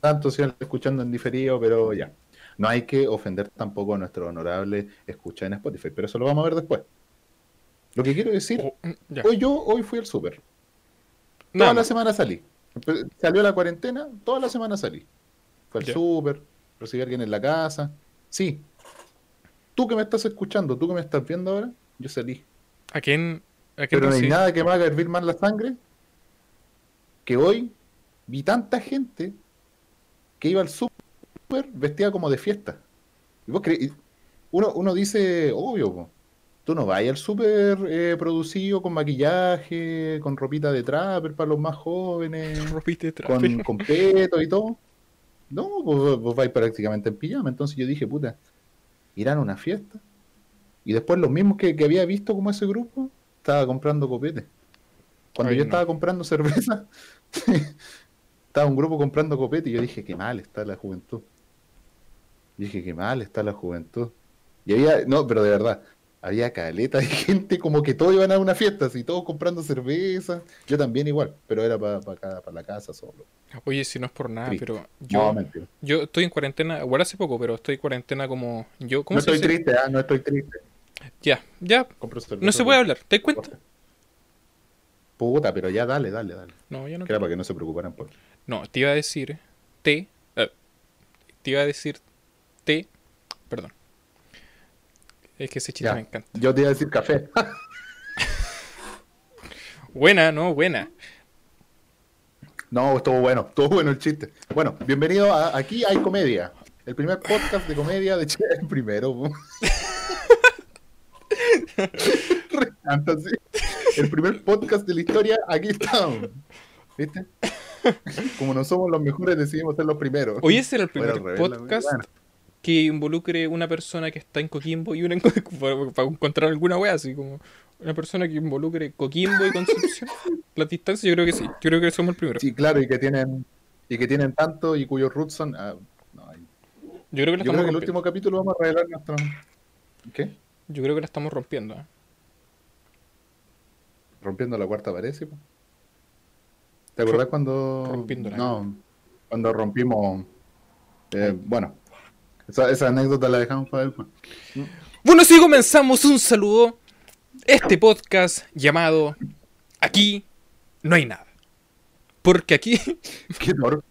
santo si escuchando en diferido, pero ya. No hay que ofender tampoco a nuestro honorable escucha en Spotify, pero eso lo vamos a ver después. Lo que quiero decir, Oh, mm, hoy yo hoy fui al súper. Toda la semana salí. Salió la cuarentena, toda la semana salí. Fue al súper, recibí a alguien en la casa. Sí. Tú que me estás escuchando, tú que me estás viendo ahora, yo salí. ¿A quién? ¿A quién Pero no hay nada que me haga hervir más la sangre que hoy vi tanta gente que iba al súper vestida como de fiesta. Y vos cre- uno, uno dice, obvio, po, tú no vas al súper eh, producido con maquillaje, con ropita de trapper para los más jóvenes, Ropita de con, con peto y todo. No, vos, vos vais prácticamente en pijama. Entonces yo dije, puta, irán a una fiesta. Y después los mismos que, que había visto como ese grupo, estaba comprando copete. Cuando Ay, yo no. estaba comprando cerveza, estaba un grupo comprando copete y yo dije, qué mal está la juventud. Dije, qué mal está la juventud. Y había, no, pero de verdad, había caleta de gente como que todos iban a una fiesta, así, todos comprando cerveza. Yo también igual, pero era para la casa solo. Oye, si no es por nada, Triste. pero No, yo, mentira. yo estoy en cuarentena, igual hace poco, pero estoy en cuarentena como yo. ¿Cómo No se estoy dice? triste, ah, no estoy triste. Ya, ya, no se puede hablar. ¿Te das cuenta? Puta, pero ya dale, dale, dale. No, ya no. Que era para que no se preocuparan por. No, te iba a decir te. eh, te iba a decir te. Perdón. Es que ese chiste Ya. me encanta. Yo te iba a decir café. Buena, no, buena. No, estuvo bueno, estuvo bueno el chiste. Bueno, bienvenido a Aquí hay comedia. El primer podcast de comedia de Chile. El primero. El primer podcast de la historia, aquí estamos. ¿Viste? Como no somos los mejores, decidimos ser los primeros. Hoy ese era el primer podcast. Bueno, que involucre una persona que está en Coquimbo y una en para, encontrar alguna wea así como una persona que involucre Coquimbo y Concepción. La distancia yo creo que sí. Yo creo que somos el primero. Sí, claro, y que tienen y que tienen tanto y cuyos roots son. ah, no, ahí- Yo creo que la Yo creo que el rompiendo. último capítulo vamos a revelar nuestro. ¿Qué? Yo creo que la estamos rompiendo. ¿eh? Rompiendo la cuarta pared, sí. ¿Te acordás cuando. Rompiéndola. No, cuando rompimos. eh, bueno, esa, esa anécdota la dejamos para después. Bueno, si comenzamos un saludo. Este podcast llamado Aquí no hay nada. Porque aquí Qué torpe.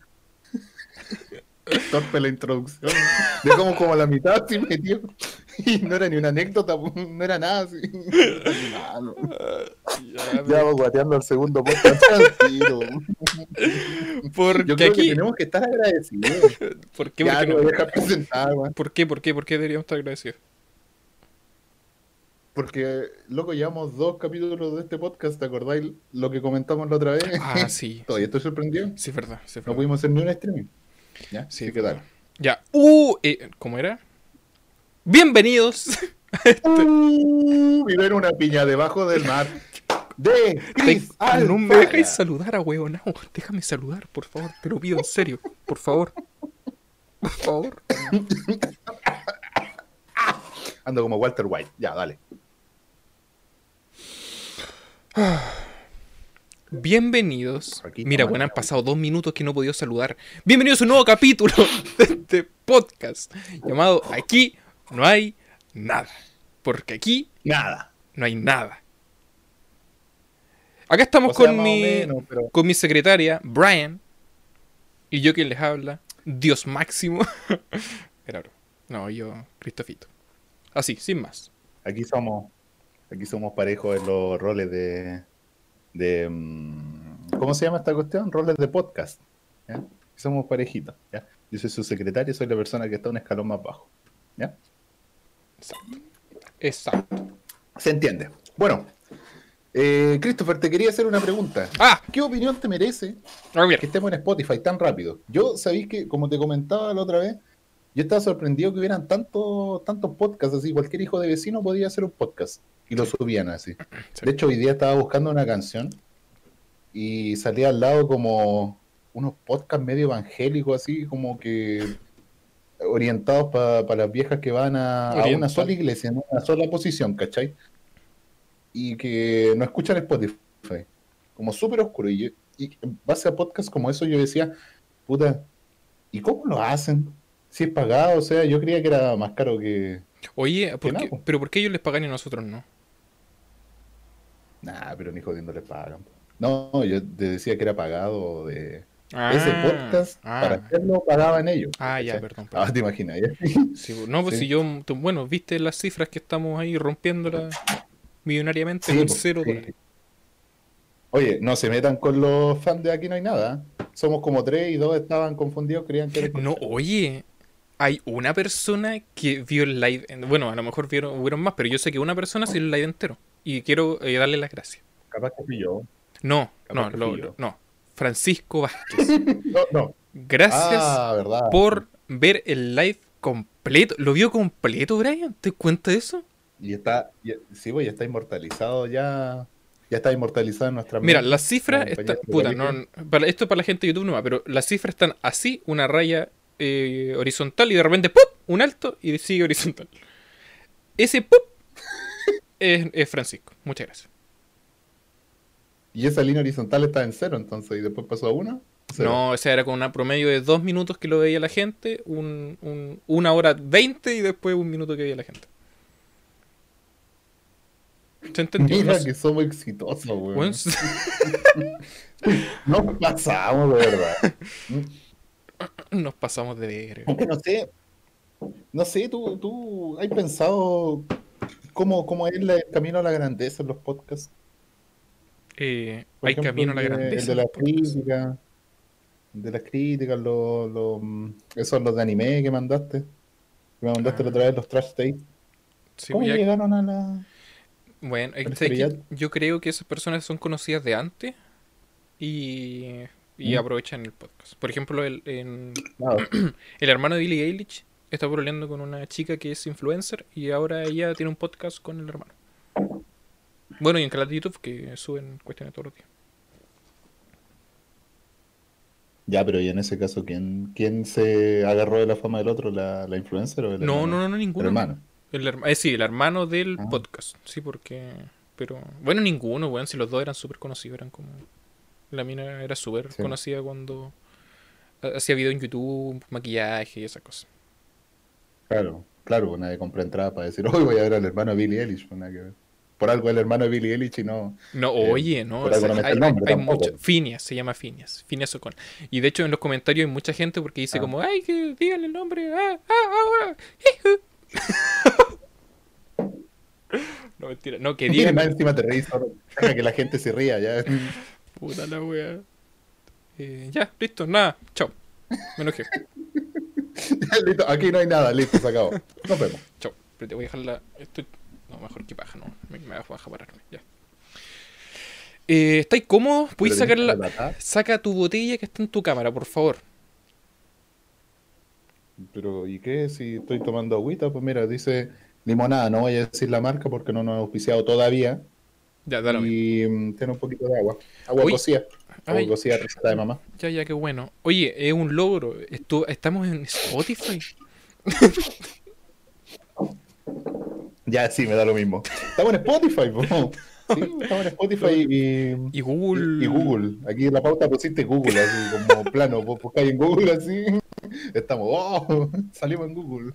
Qué torpe la introducción. Dejamos como la mitad así metido. Y no era ni una anécdota, po, no era nada así. Ah, no. Ya vamos guateando al segundo podcast porque Yo creo que aquí tenemos que estar agradecidos. ¿Por qué? Ya, ¿Por qué, te no? voy a dejar presentar. ¿Por qué? ¿Por qué? ¿Por qué deberíamos estar agradecidos? Porque, loco, llevamos dos capítulos de este podcast, ¿te acordáis lo que comentamos la otra vez? Ah, sí. Todavía estoy sorprendido. Sí, es verdad. Sí, es No verdad. pudimos hacer ni un streaming. ¿Ya? Sí, Sí, ¿qué tal? Ya. Uh, eh, ¿Cómo era? Bienvenidos. Uh, viver una piña debajo del mar. De Chris Te- no me dejáis saludar a huevonao. Déjame saludar, por favor. Te lo pido en serio. Por favor. Por favor. Ando como Walter White. Ya, dale. Bienvenidos. Mira, bueno, han pasado dos minutos que no he podido saludar. Bienvenidos a un nuevo capítulo de este podcast llamado Aquí no hay nada. Porque aquí Nada. no hay nada. Acá estamos O sea, con mi menos, pero- con mi secretaria, Brian. Y yo quien les habla, Dios máximo. Era. No, yo, Cristofito. Así, sin más. Aquí somos, aquí somos parejos en los roles de, de mm, ¿cómo se llama esta cuestión? Roles de podcast. ¿ya? Somos parejitos. ¿ya? Yo soy su secretario, soy la persona que está un escalón más bajo. ¿ya? Exacto. Exacto. Se entiende. Bueno, eh, Christopher, te quería hacer una pregunta. Ah, ¿Qué opinión te merece que estemos en Spotify tan rápido? Yo sabéis que, como te comentaba la otra vez, yo estaba sorprendido que hubieran tantos tantos podcasts así. Cualquier hijo de vecino podía hacer un podcast y lo subían así. Sí. De hecho, hoy día estaba buscando una canción y salía al lado como unos podcasts medio evangélicos, así como que orientados para las viejas que van a, a una sola iglesia, en una sola posición, ¿cachai? Y que no escuchan Spotify. Como súper oscuro. Y, yo- y en base a podcasts como eso yo decía, puta, ¿Y cómo lo hacen? Si es pagado, o sea, yo creía que era más caro que. Oye, ¿por qué-. ¿pero por qué ellos les pagan y nosotros no? Nah, pero ni jodiendo les pagan. No, yo te decía que era pagado de. Ah, Ese podcast, ah. para hacerlo, pagaban ellos. Ah, ya, perdón. perdón. Ah, te imaginas, ¿ya? Sí, pues, no, pues Sí. si yo, bueno, viste las cifras que estamos ahí rompiéndolas millonariamente con po, cero dólares. Oye, no se metan con los fans de Aquí No Hay Nada. ¿eh? Somos como tres y dos estaban confundidos, creían que era No, oye, hay una persona que vio el live, en- bueno, a lo mejor vieron, hubieron más, pero yo sé que una persona sí vio el live entero. Y quiero eh, darle las gracias. capaz que fui yo. No, Capaz no, lo- no. Francisco Vázquez. No, no. Gracias Ah, por ver el live completo. ¿Lo vio completo, Brian? ¿Te cuenta de eso? Y está, y- sí, pues ya está inmortalizado ya. Ya está inmortalizado en nuestra Mira, las cifras están. Puta, no, para, esto es para la gente de YouTube nomás, pero las cifras están así, una raya eh, horizontal y de repente ¡pup! un alto y sigue horizontal. Ese ¡pup! es, es Francisco. Muchas gracias. Y esa línea horizontal está en cero, entonces, y después pasó a una. cero. No, o sea, era con una promedio de dos minutos que lo veía la gente, un, un- una hora veinte y después un minuto que veía la gente. ¿Se entendió? Mira No- que somos exitosos, weón. Nos pasamos, de verdad. nos pasamos de ver. No sé, no sé, tú, tú has pensado cómo, cómo es el camino a la grandeza en los podcasts. Eh, hay ejemplo, camino a la grandeza. El de las críticas, de las críticas, los, mm, esos los de anime que mandaste. Que me mandaste la otra vez, los trash tapes. Sí, ¿Cómo ya- llegaron a la...? Bueno, yo creo que esas personas son conocidas de antes y, y Mm. aprovechan el podcast. Por ejemplo, el, en- Claro. el hermano de Billie Eilish está pololeando con una chica que es influencer y ahora ella tiene un podcast con el hermano. Bueno, y en canal de YouTube que suben cuestiones todos los días. Ya, pero y en ese caso, ¿quién, quién se agarró de la fama del otro? ¿La, la influencer o el No, hermano? no, no, no, El ninguno. hermano. El herma- eh, sí, el hermano del Ah. podcast. Sí, porque. Pero. Bueno, ninguno, weón. Si los dos eran súper conocidos, eran como. La mina era súper Sí. conocida cuando ha- hacía video en YouTube, maquillaje y esas cosas. Claro, claro, nadie compra entrada para decir, hoy voy a ver al hermano de Billie Eilish. pues nada que ver. Por algo el hermano de Billie Eilish y no. No, Eh, oye, no. o sea, hay, nombre mucha- Phineas, se llama Phineas. Phineas Ocon. Y de hecho en los comentarios hay mucha gente porque dice Ah. como, ay, que díganle el nombre. Ah, ah, ah, ah, jiju". no, mentira. No, que digan. más encima te reís, que la gente se ría ya. Puta la wea. Eh, ya, listo, nada, chao. Me enojé. Listo, aquí no hay nada, listo, se acabó. Nos vemos. Chao. Pero te voy a dejar la. Estoy... No, mejor que paja, no. Me, me bajo a pararme, ya. Eh, ¿Estáis cómodos? ¿Puedes sacar la. Saca tu botella que está en tu cámara, por favor. Pero, ¿y qué? Si estoy tomando agüita, pues mira, dice limonada, no voy a decir la marca porque no nos ha auspiciado todavía. Ya, dale. Y mm, tiene un poquito de agua. Agua Uy. cocida. Agua Ay. cocida receta de mamá. Ya, ya, qué bueno. Oye, es un logro. Estamos en Spotify. Ya, sí, me da lo mismo. Estamos en Spotify, po. Sí, estamos en Spotify y, Y Google. y Google. Aquí en la pauta pusiste Google, así como plano. Vos buscáis en Google así. Estamos, oh, salimos en Google.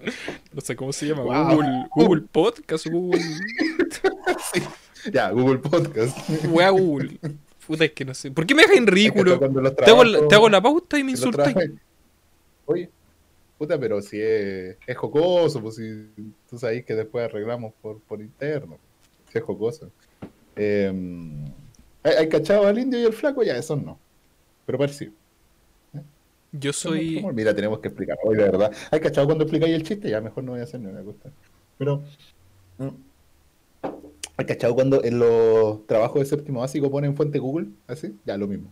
No sé cómo se llama. Wow. Google. Google Podcast. Google. Ya, Google Podcast. Wea Google. Puta, es que no sé. ¿Por qué me dejas en ridículo? Te hago, la, trabajos- te hago la pauta y me insultas. Oye, puta, pero si es, es jocoso, pues si tú sabes que después arreglamos por, por interno. Si es jocoso. Eh, ¿hay, hay cachado al indio y el flaco? Ya, eso no. Pero parecido. Yo soy. Mira, tenemos que explicar hoy, de verdad. ¿Hay cachado cuando explicáis el chiste? Ya, mejor no voy a hacer ni una cosa. Pero. mm, ¿Hay cachado cuando en los trabajos de séptimo básico ponen fuente Google? ¿Así? Ya, lo mismo.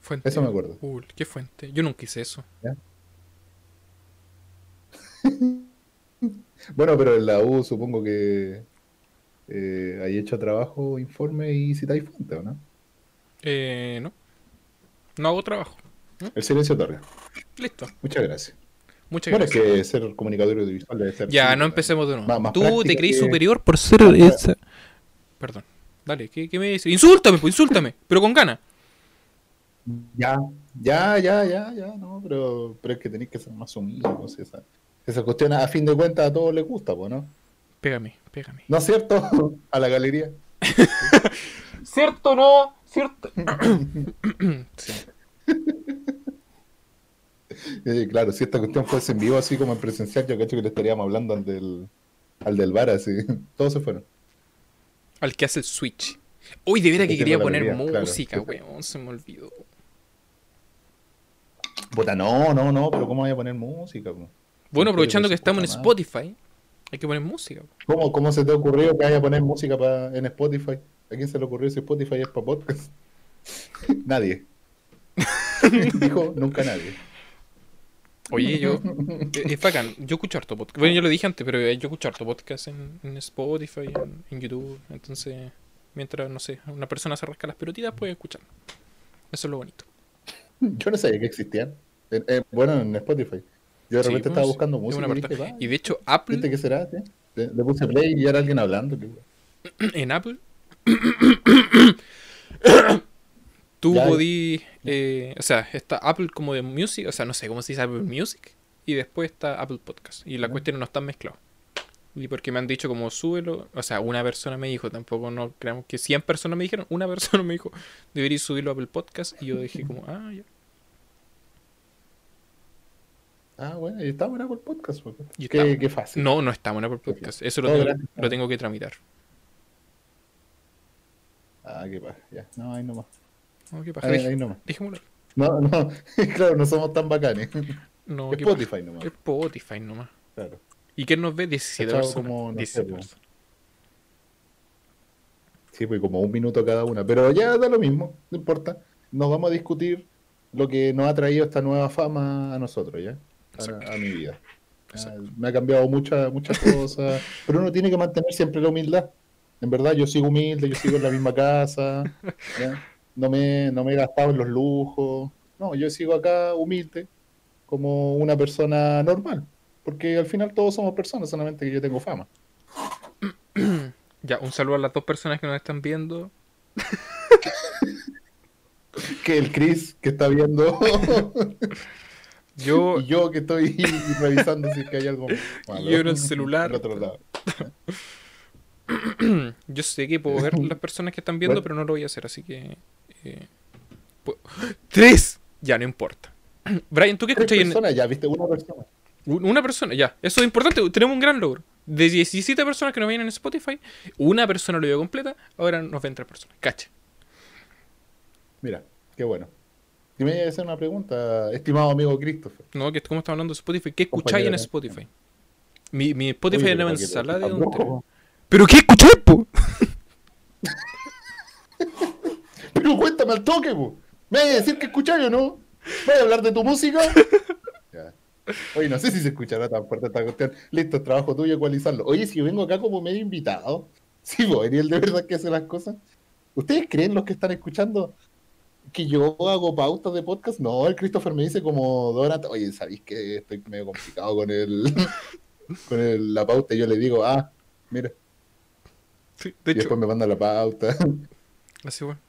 Fuente. Eso me acuerdo. Google. ¿Qué fuente? Yo nunca hice eso. Bueno, pero en la U supongo que eh, hay hecho trabajo, informe y citáis fuente, ¿o no? Eh, no. No hago trabajo. El silencio otorga. Listo. Muchas gracias. Muchas Bueno, es gracias. que ser comunicador audiovisual debe ser. Ya, no empecemos de nuevo. Más- más Tú te creís que- superior por ser esa. Perdón. Dale, ¿qué, qué me dices? Insúltame, pues insúltame, pero con ganas. Ya, Ya, ya, ya, ya, no, pero, pero es que tenéis que ser más humilde, pues, esa, esa cuestión a fin de cuentas a todos les gusta, pues, ¿no? Pégame, pégame. ¿No es cierto? A la galería. ¿Cierto no? ¿Cierto? sí. Eh, claro, si esta cuestión fuese en vivo, así como en presencial, yo cacho que le estaríamos hablando al del, al del bar, así. Todos se fueron. Al que hace el switch. Uy, de veras que Ese quería poner vería, claro. música, weón. Se me olvidó. Puta, no, no, no, pero ¿cómo voy a poner música? po? Bueno, aprovechando que estamos en. Spotify, hay que poner música. ¿Cómo, ¿Cómo se te ha ocurrido que vaya a poner música pa- en Spotify? ¿A quién se le ocurrió si Spotify es para podcast? nadie. Dijo nunca nadie. Oye, yo. eh, Es bacán. Yo escucho harto podcast. Bueno, yo lo dije antes, pero eh, yo escucho harto podcast en, en Spotify, en, en YouTube. Entonces, mientras, no sé, una persona se rasca las pelotitas, puede escuchar. Eso es lo bonito. Yo no sabía que existían. Eh, eh, bueno, en Spotify. Yo de Sí, repente pues, estaba buscando música y dije, de hecho, Apple, ¿viste qué será? sí? Le, le puse play y era alguien hablando. en Apple, tú podí. eh, o sea, está Apple como de Music, o sea, no sé cómo se dice Apple Music. Y después está Apple Podcast. Y las Ya. cuestiones no están mezcladas. Y porque me han dicho como súbelo, o sea, una persona me dijo, tampoco no creamos que 100 personas me dijeron, una persona me dijo, deberías subirlo a Apple Podcast. Y yo dije como, ah, ya. Ah, bueno, y está bueno por podcast. pues. Qué, está- qué fácil. No, no está en Apple Podcast. Eso lo tengo, lo tengo que tramitar. Ah, qué paja. Ya, no, ahí nomás. No, qué paja. Ahí, ahí nomás. Dejémoslo. No, no, claro, no somos tan bacanes. No, paja. Spotify nomás. Spotify nomás. Claro. ¿Y quién nos ve? 17 Cachao personas. como, no 17 sé, personas. Sí, pues como un minuto cada una. Pero ya da lo mismo, no importa. Nos vamos a discutir lo que nos ha traído esta nueva fama a nosotros, ¿ya? A, a mi vida. Exacto. me ha cambiado muchas muchas cosas, pero uno tiene que mantener siempre la humildad. En verdad, yo sigo humilde, yo sigo en la misma casa, ¿ya? No, me, no me he gastado en los lujos. No, yo sigo acá humilde, como una persona normal. Porque al final todos somos personas, solamente que yo tengo fama. Ya, un saludo a las dos personas que nos están viendo. Que el Chris que está viendo Yo, Y yo que estoy revisando si es que hay algo malo. Yo en el celular. Otro lado. yo sé que puedo ver las personas que están viendo, Bueno. pero no lo voy a hacer, así que. eh, ¡Tres! Ya, no importa. Brian, ¿tú qué escuchas en, personas, ya viste, una persona. Un- Una persona, ya. Eso es importante. Tenemos un gran logro. De 17 personas que nos ven en Spotify, una persona lo vio completa, ahora nos ven tres personas. Cacha. Mira, qué bueno. Si me iba a hacer una pregunta, estimado amigo Christopher. No, que como estamos hablando de Spotify, ¿qué escucháis en Spotify? Mi, mi Spotify Oye, pero una que ensalada de. ¿Pero qué escucháis, po? Pero cuéntame al toque, po. ¿Me vas a decir que escucháis o no? ¿Vas a hablar de tu música? Ya. Oye, no sé si se escuchará tan fuerte esta cuestión. Listo, es trabajo tuyo ecualizarlo. Oye, si yo vengo acá como medio invitado, si vos eres el de verdad que hace las cosas. ¿Ustedes creen los que están escuchando que yo hago pautas de podcast? No, el Christopher me dice como Donat, oye, ¿sabéis que estoy medio complicado con el con el- la pauta? Y yo le digo, ah, mira, Sí, de y hecho, después me manda la pauta. así bueno.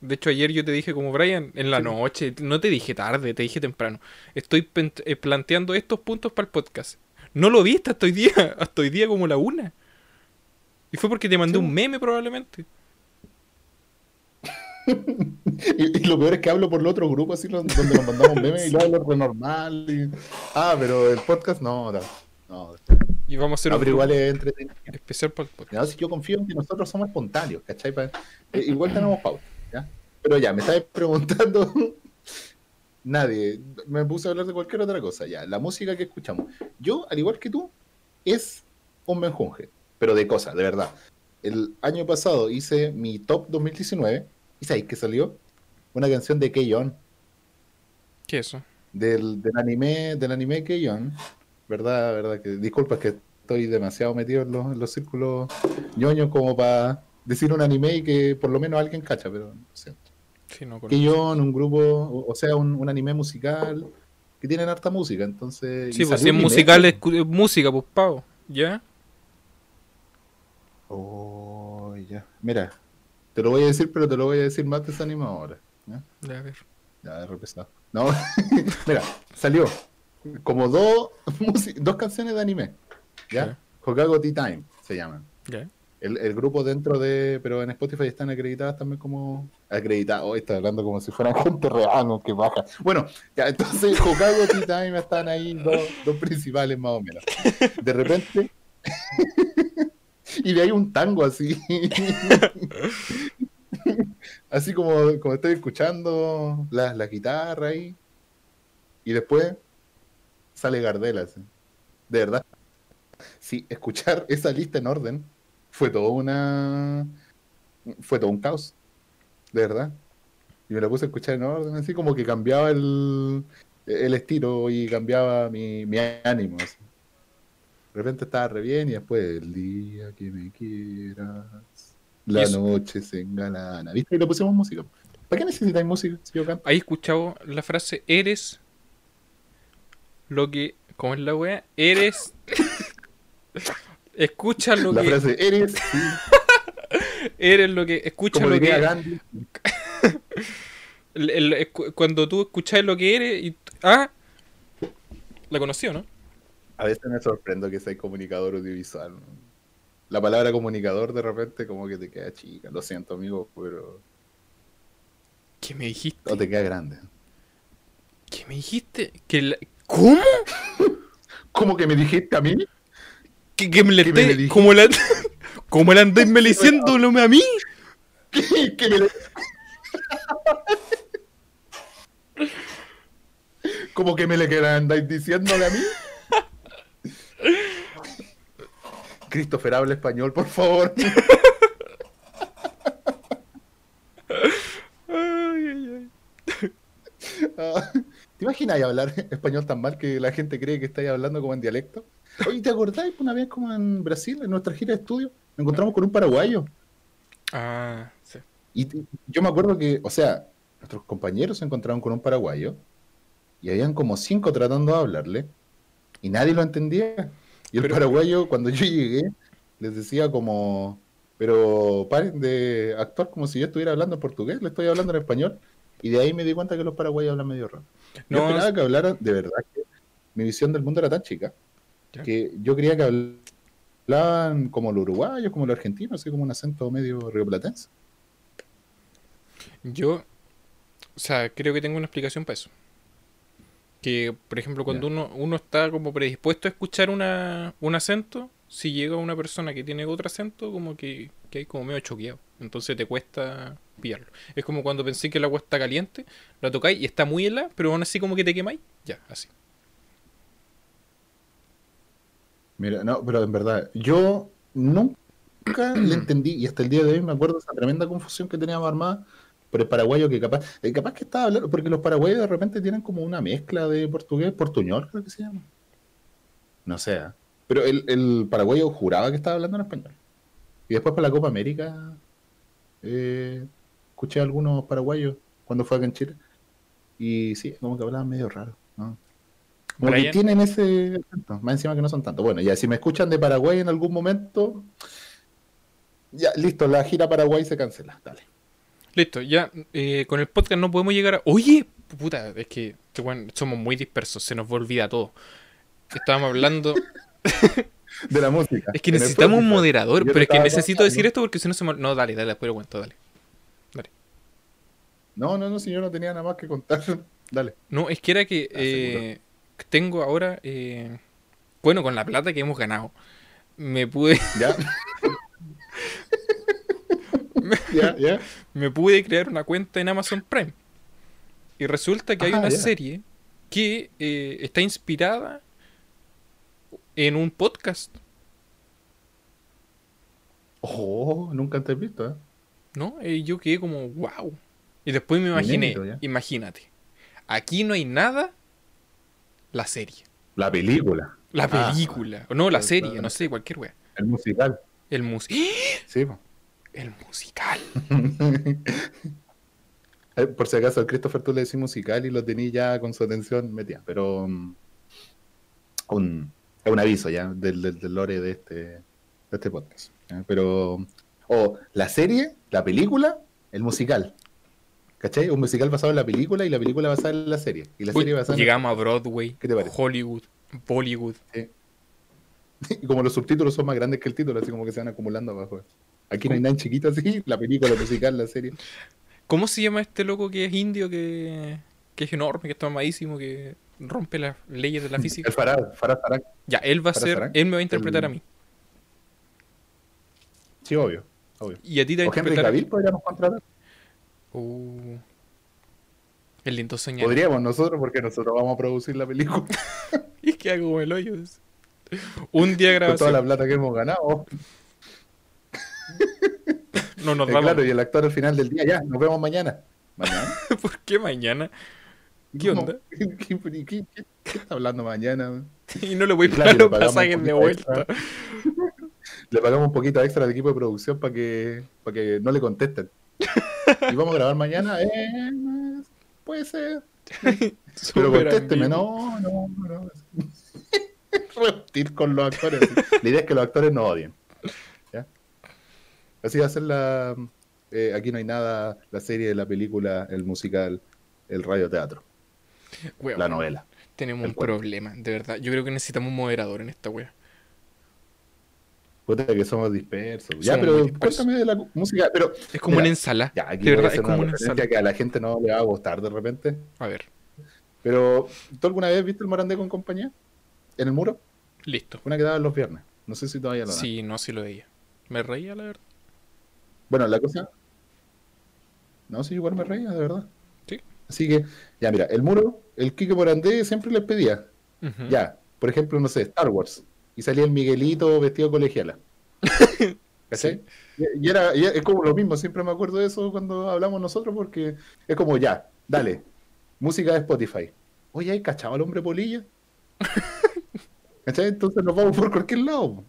De hecho, ayer yo te dije como Brian, en la Sí. noche, no te dije tarde, te dije temprano. Estoy eh, planteando estos puntos para el podcast. No lo viste hasta hoy día, hasta hoy día como la una. Y fue porque te mandé Sí. un meme probablemente. Y, y lo peor es que hablo por el otro grupo, así donde nos mandamos memes y lo hablo normal. y- Ah, pero el podcast no, no. no. Y vamos a hacer No, un igual es entretenido. especial para el podcast. No, yo confío en que nosotros somos espontáneos, ¿cachai? Eh, igual tenemos pauta, ¿ya? Pero ya, me estabas preguntando. Nadie, me puse a hablar de cualquier otra cosa, ya. La música que escuchamos. Yo, al igual que tú, es un menjunje, pero de cosas, de verdad. El año pasado hice mi top 2019, ¿y sabéis que salió? Una canción de Keion, ¿Qué es eso? del, del anime, del anime Keion. ¿Verdad? ¿Verdad? Que, disculpa, es que estoy demasiado metido en los, en los círculos ñoños como para decir un anime y que por lo menos alguien cacha, pero lo siento. Sí, no. Keion, un grupo, o, o sea, un, un anime musical que tienen harta música, entonces... Sí, pues si es musical, es es música, pues pavo. ¿Ya? Oh, ya. Mira, te lo voy a decir, pero te lo voy a decir más desanimado ahora. ¿ya? Ya, a ver. Ya, de repesado. No, mira, salió como dos, dos canciones de anime. ¿Ya? Ya. Hokago Tea Time se llaman. Ya. El, el grupo dentro de. Pero en Spotify están acreditadas también como. Acreditadas. Hoy está hablando como si fueran gente real, no, que baja. Bueno, ya, entonces Hokago Tea Time están ahí dos, dos principales más o menos. De repente. y de ahí un tango así. así como, como estoy escuchando la, la guitarra ahí. Y después sale Gardel así. De verdad. Sí, escuchar esa lista en orden fue todo una. Fue todo un caos. De verdad. Y me la puse a escuchar en orden, así como que cambiaba el, el estilo y cambiaba mi, mi ánimo. así. De repente estaba re bien y después el día que me quieras, la eso- noche se engalana. ¿Viste? Y le pusimos música. ¿Para qué necesitáis música si yo canto? ¿Has escuchado la frase eres lo que. ¿Cómo es la wea? Eres. Escucha lo La que. frase eres Eres lo que. Escucha como lo que. Gandhi. el- el- escu- cuando tú escuchas lo que eres y. Ah. La conoció, ¿no? A veces me sorprendo que seas comunicador audiovisual. ¿no? La palabra comunicador de repente como que te queda chica. Lo siento, amigo, pero... ¿Qué me dijiste? O te queda grande. ¿Qué me dijiste? ¿Que la- ¿Cómo? ¿Cómo que me dijiste a mí? ¿Que, que me le ¿Qué me esté- le dijiste? ¿Cómo la, ¿Cómo la andáis meliciéndolo a mí? que me... ¿Cómo que me le quedan andáis diciéndole a mí? Christopher, habla español, por favor. Ay, ay, ay. ¿Te imaginas hablar español tan mal que la gente cree que estáis hablando como en dialecto? Oye, ¿te acordáis una vez como en Brasil, en nuestra gira de estudio? Nos encontramos con un paraguayo. Ah, sí. Y yo me acuerdo que, o sea, nuestros compañeros se encontraron con un paraguayo y habían como cinco tratando de hablarle y nadie lo entendía. Y el Pero- paraguayo, cuando yo llegué, les decía como, pero paren de actuar como si yo estuviera hablando en portugués, le estoy hablando en español. Y de ahí me di cuenta que los paraguayos hablan medio raro. Yo No, esperaba que hablaran, de verdad, que mi visión del mundo era tan chica Ya. que yo creía que hablaban como los uruguayos, como los argentinos, así como un acento medio rioplatense. Yo, o sea, creo que tengo una explicación para eso. Que, por ejemplo, cuando uno, uno está como predispuesto a escuchar una, un acento, si llega una persona que tiene otro acento, como que, que hay como medio choqueado. Entonces te cuesta pillarlo. Es como cuando pensé que el agua está caliente, la tocáis y está muy helada, pero aún así como que te quemáis. Ya, así. Mira, no, pero en verdad, yo nunca le entendí, y hasta el día de hoy me acuerdo de esa tremenda confusión que teníamos armada por el paraguayo que capaz, eh, capaz que estaba hablando, porque los paraguayos de repente tienen como una mezcla de portugués, portuñol, creo que se llama. No sé, ¿eh? pero el, el paraguayo juraba que estaba hablando en español. Y después para la Copa América, eh, escuché a algunos paraguayos cuando fue acá en Chile, y sí, como que hablaban medio raro, ¿no? Como que tienen ese acento, más encima que no son tanto. Bueno, ya si me escuchan de Paraguay en algún momento, ya, listo, la gira Paraguay se cancela, dale. Listo, ya eh, con el podcast no podemos llegar a... Oye, puta, es que este weón, somos muy dispersos, se nos olvida todo. Estábamos hablando... De la música. Es que necesitamos un moderador, pero es que necesito decir esto porque si no se me... No, dale, dale, después lo cuento, dale. No, no, no, si yo no tenía nada más que contar, dale. No, es que era que Ah, eh, tengo ahora... eh, bueno, con la plata que hemos ganado, me pude, ¿Ya? Me pude crear una cuenta en Amazon Prime. Y resulta que hay Ah, una serie que eh, está inspirada en un podcast, Oh, nunca te he visto, ¿eh? ¿no? Y yo quedé como, wow. Y después me imaginé, imagínate, aquí no hay nada, la serie. La película, La Ah. película. no, la serie, no sé, cualquier wea. el musical. El mus Sí, po. El musical. Por si acaso al Christopher tú le decís musical y lo tenías ya con su atención metida, pero mm, un, es un aviso ya del, del, del lore de este, de este podcast. ¿eh? Pero, o la serie, la película, el musical. ¿Cachai? Un musical basado en la película y la película basada en la serie. Y la Uy, serie basada en llegamos a Broadway, ¿Qué te parece? Hollywood, Bollywood. Y como los subtítulos son más grandes que el título, así como que se van acumulando abajo. Aquí no hay nada chiquito así, la película, el musical, la serie. ¿Cómo se llama este loco que es indio, que, que es enorme, que está mamadísimo, que rompe las leyes de la física? El Farad, Farad Farad. Ya, él va a ser, él me va a interpretar el- a mí. Sí, obvio. obvio. Y a ti te va a interpretar Cavill podríamos contratar. Uh, el lindo soñar. Podríamos nosotros, porque nosotros vamos a producir la película Y es que hago como el hoyo. Un día de con toda grabación. la plata que hemos ganado. No nos Eh, vamos. claro, y el actor al final del día, ya, nos vemos mañana. ¿Mañana? ¿Por qué mañana? ¿Qué ¿Cómo? onda? ¿Qué, qué- qué- qué- qué está hablando mañana? Y no le voy a Claro, pagar le los pasajes de vuelta. extra. Le pagamos un poquito extra al equipo de producción para que, para que no le contesten. Y vamos a grabar mañana. Eh, puede ser. Pero contésteme, no, no, no. Repetir con los actores. La idea es que los actores no odien. Así va a ser la. eh, aquí no hay nada, la serie, la película, el musical, el radioteatro, Weón, la novela. Tenemos un cuento. problema, de verdad. Yo creo que necesitamos un moderador en esta wea. Puta que somos dispersos. Ya, pero dispersos. cuéntame de la música. Pero Es como Mira, una ensalada. ya, aquí de verdad, es como una una ensalada. que a la gente no le va a gustar de repente. A ver, Pero, ¿tú alguna vez viste el Morandé con compañía? ¿En el muro? listo. Una que daba los viernes. No sé si todavía lo dan. Sí, no, sí lo veía. Me reía, la verdad. Bueno, la cosa. No, sí, igual me reía, de verdad. Sí. Así que, ya, mira, el muro, el Kike Morandé siempre les pedía. Ya, por ejemplo, no sé, Star Wars. Y salía el Miguelito vestido colegiala. ¿Cachai? Y, y era, y es como lo mismo, siempre me acuerdo de eso cuando hablamos nosotros, porque es como, ya, dale, música de Spotify. Oye, ¿hay cachado al hombre polilla? ¿Cachai? Entonces nos vamos por cualquier lado.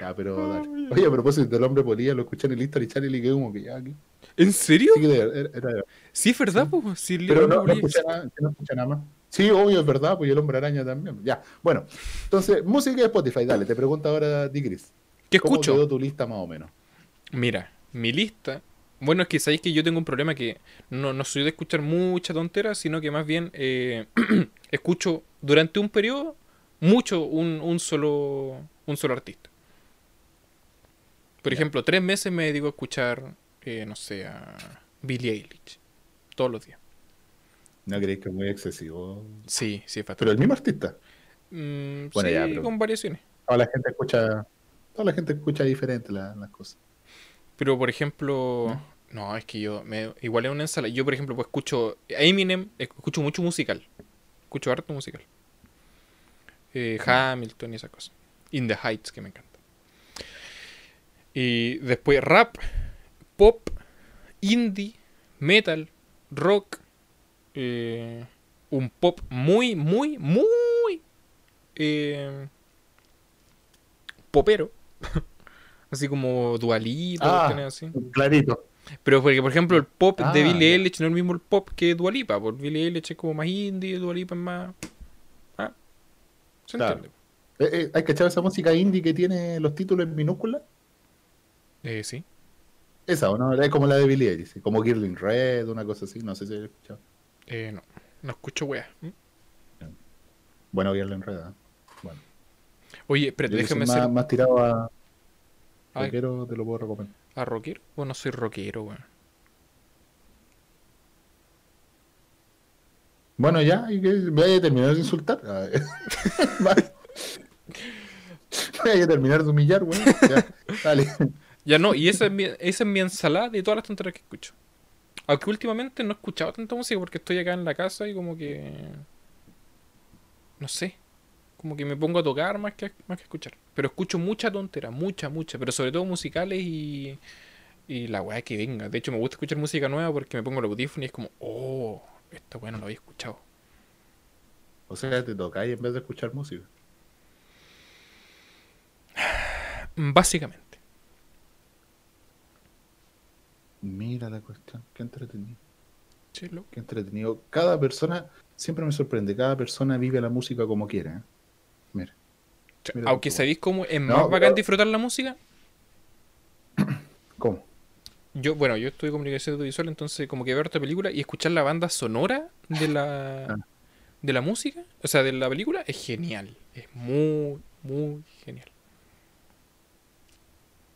Ya, pero dale. Oye, a propósito del hombre polilla, lo escuché en el History Channel y quedé como que ya aquí. ¿En serio? Sí, era, era Sí, es verdad, pues. Sí, pero Leo no, no escuché nada, no escuché nada más. Sí, obvio, es verdad, pues y el hombre araña también. Ya, bueno. Entonces, música de Spotify, dale, te pregunto ahora Chris. ¿Qué ¿Cómo escucho? quedó tu lista más o menos? Mira, mi lista. Bueno, es que sabéis que yo tengo un problema que no, no soy de escuchar mucha tontera, sino que más bien eh, escucho durante un periodo mucho un, un solo un solo artista. Por ejemplo, tres meses me dedico a escuchar, eh, no sé, a Billie Eilish. Todos los días. ¿No creéis que es muy excesivo? Sí, sí, es Pero el mismo artista. Mm, Bueno, sí, ya, pero- con variaciones. Toda la gente escucha, toda la gente escucha diferente la- las cosas. Pero, por ejemplo, no, es que yo, me, igual es una ensalada. Yo, por ejemplo, pues escucho Eminem, escucho mucho musical. Escucho harto musical. Eh, Hamilton y esas cosas. In the Heights, que me encanta. Y después rap, pop, indie, metal, rock, eh, un pop muy, muy, muy eh, popero. Así como Dualipa, Ah. así. Clarito. Pero porque, por ejemplo, el pop Ah, de Billie ya. Eilish no es el mismo el pop que Dualipa. Porque Billie Eilish es como más indie, Dualipa es más... Ah, ¿Se entiende? Eh, eh, ¿Hay que echar esa música indie que tiene los títulos en minúsculas? Eh, sí. Esa, ¿o no? Es como la de Billie Eilish, como Girl in Red, una cosa así, no sé si he escuchado. Eh, no. No escucho weas. ¿Mm? Bueno, Girl in Red, ¿eh? Bueno. Oye, que déjame hacer... más, más tirado a Ay, rockero, te lo puedo recomendar. ¿A rockero? Bueno, soy rockero, weón. Bueno, ya, y que a terminar de insultar. Vaya a terminar de humillar, güey. Ya, dale. Ya no, y esa es, mi, esa es mi ensalada de todas las tonterías que escucho. Aunque últimamente no he escuchado tanta música porque estoy acá en la casa y como que... No sé. Como que me pongo a tocar más que, más que escuchar. Pero escucho mucha tontera, mucha, mucha. Pero sobre todo musicales y... Y la weá que venga. De hecho, me gusta escuchar música nueva porque me pongo el audífono y es como... Oh, esta weá no la había escuchado. O sea, te ahí en vez de escuchar música. Básicamente. Mira la cuestión, qué entretenido. Sí, loco. Qué entretenido. Cada persona, siempre me sorprende, cada persona vive la música como quiere. ¿eh? Mira. Mira Aunque sabéis cómo es No, más bacán pero- disfrutar la música ¿Cómo? Yo, bueno, yo estudio comunicación audiovisual, entonces como que ver esta película y escuchar la banda sonora de la Ah. de la música, o sea, de la película, es genial. Es muy, muy genial.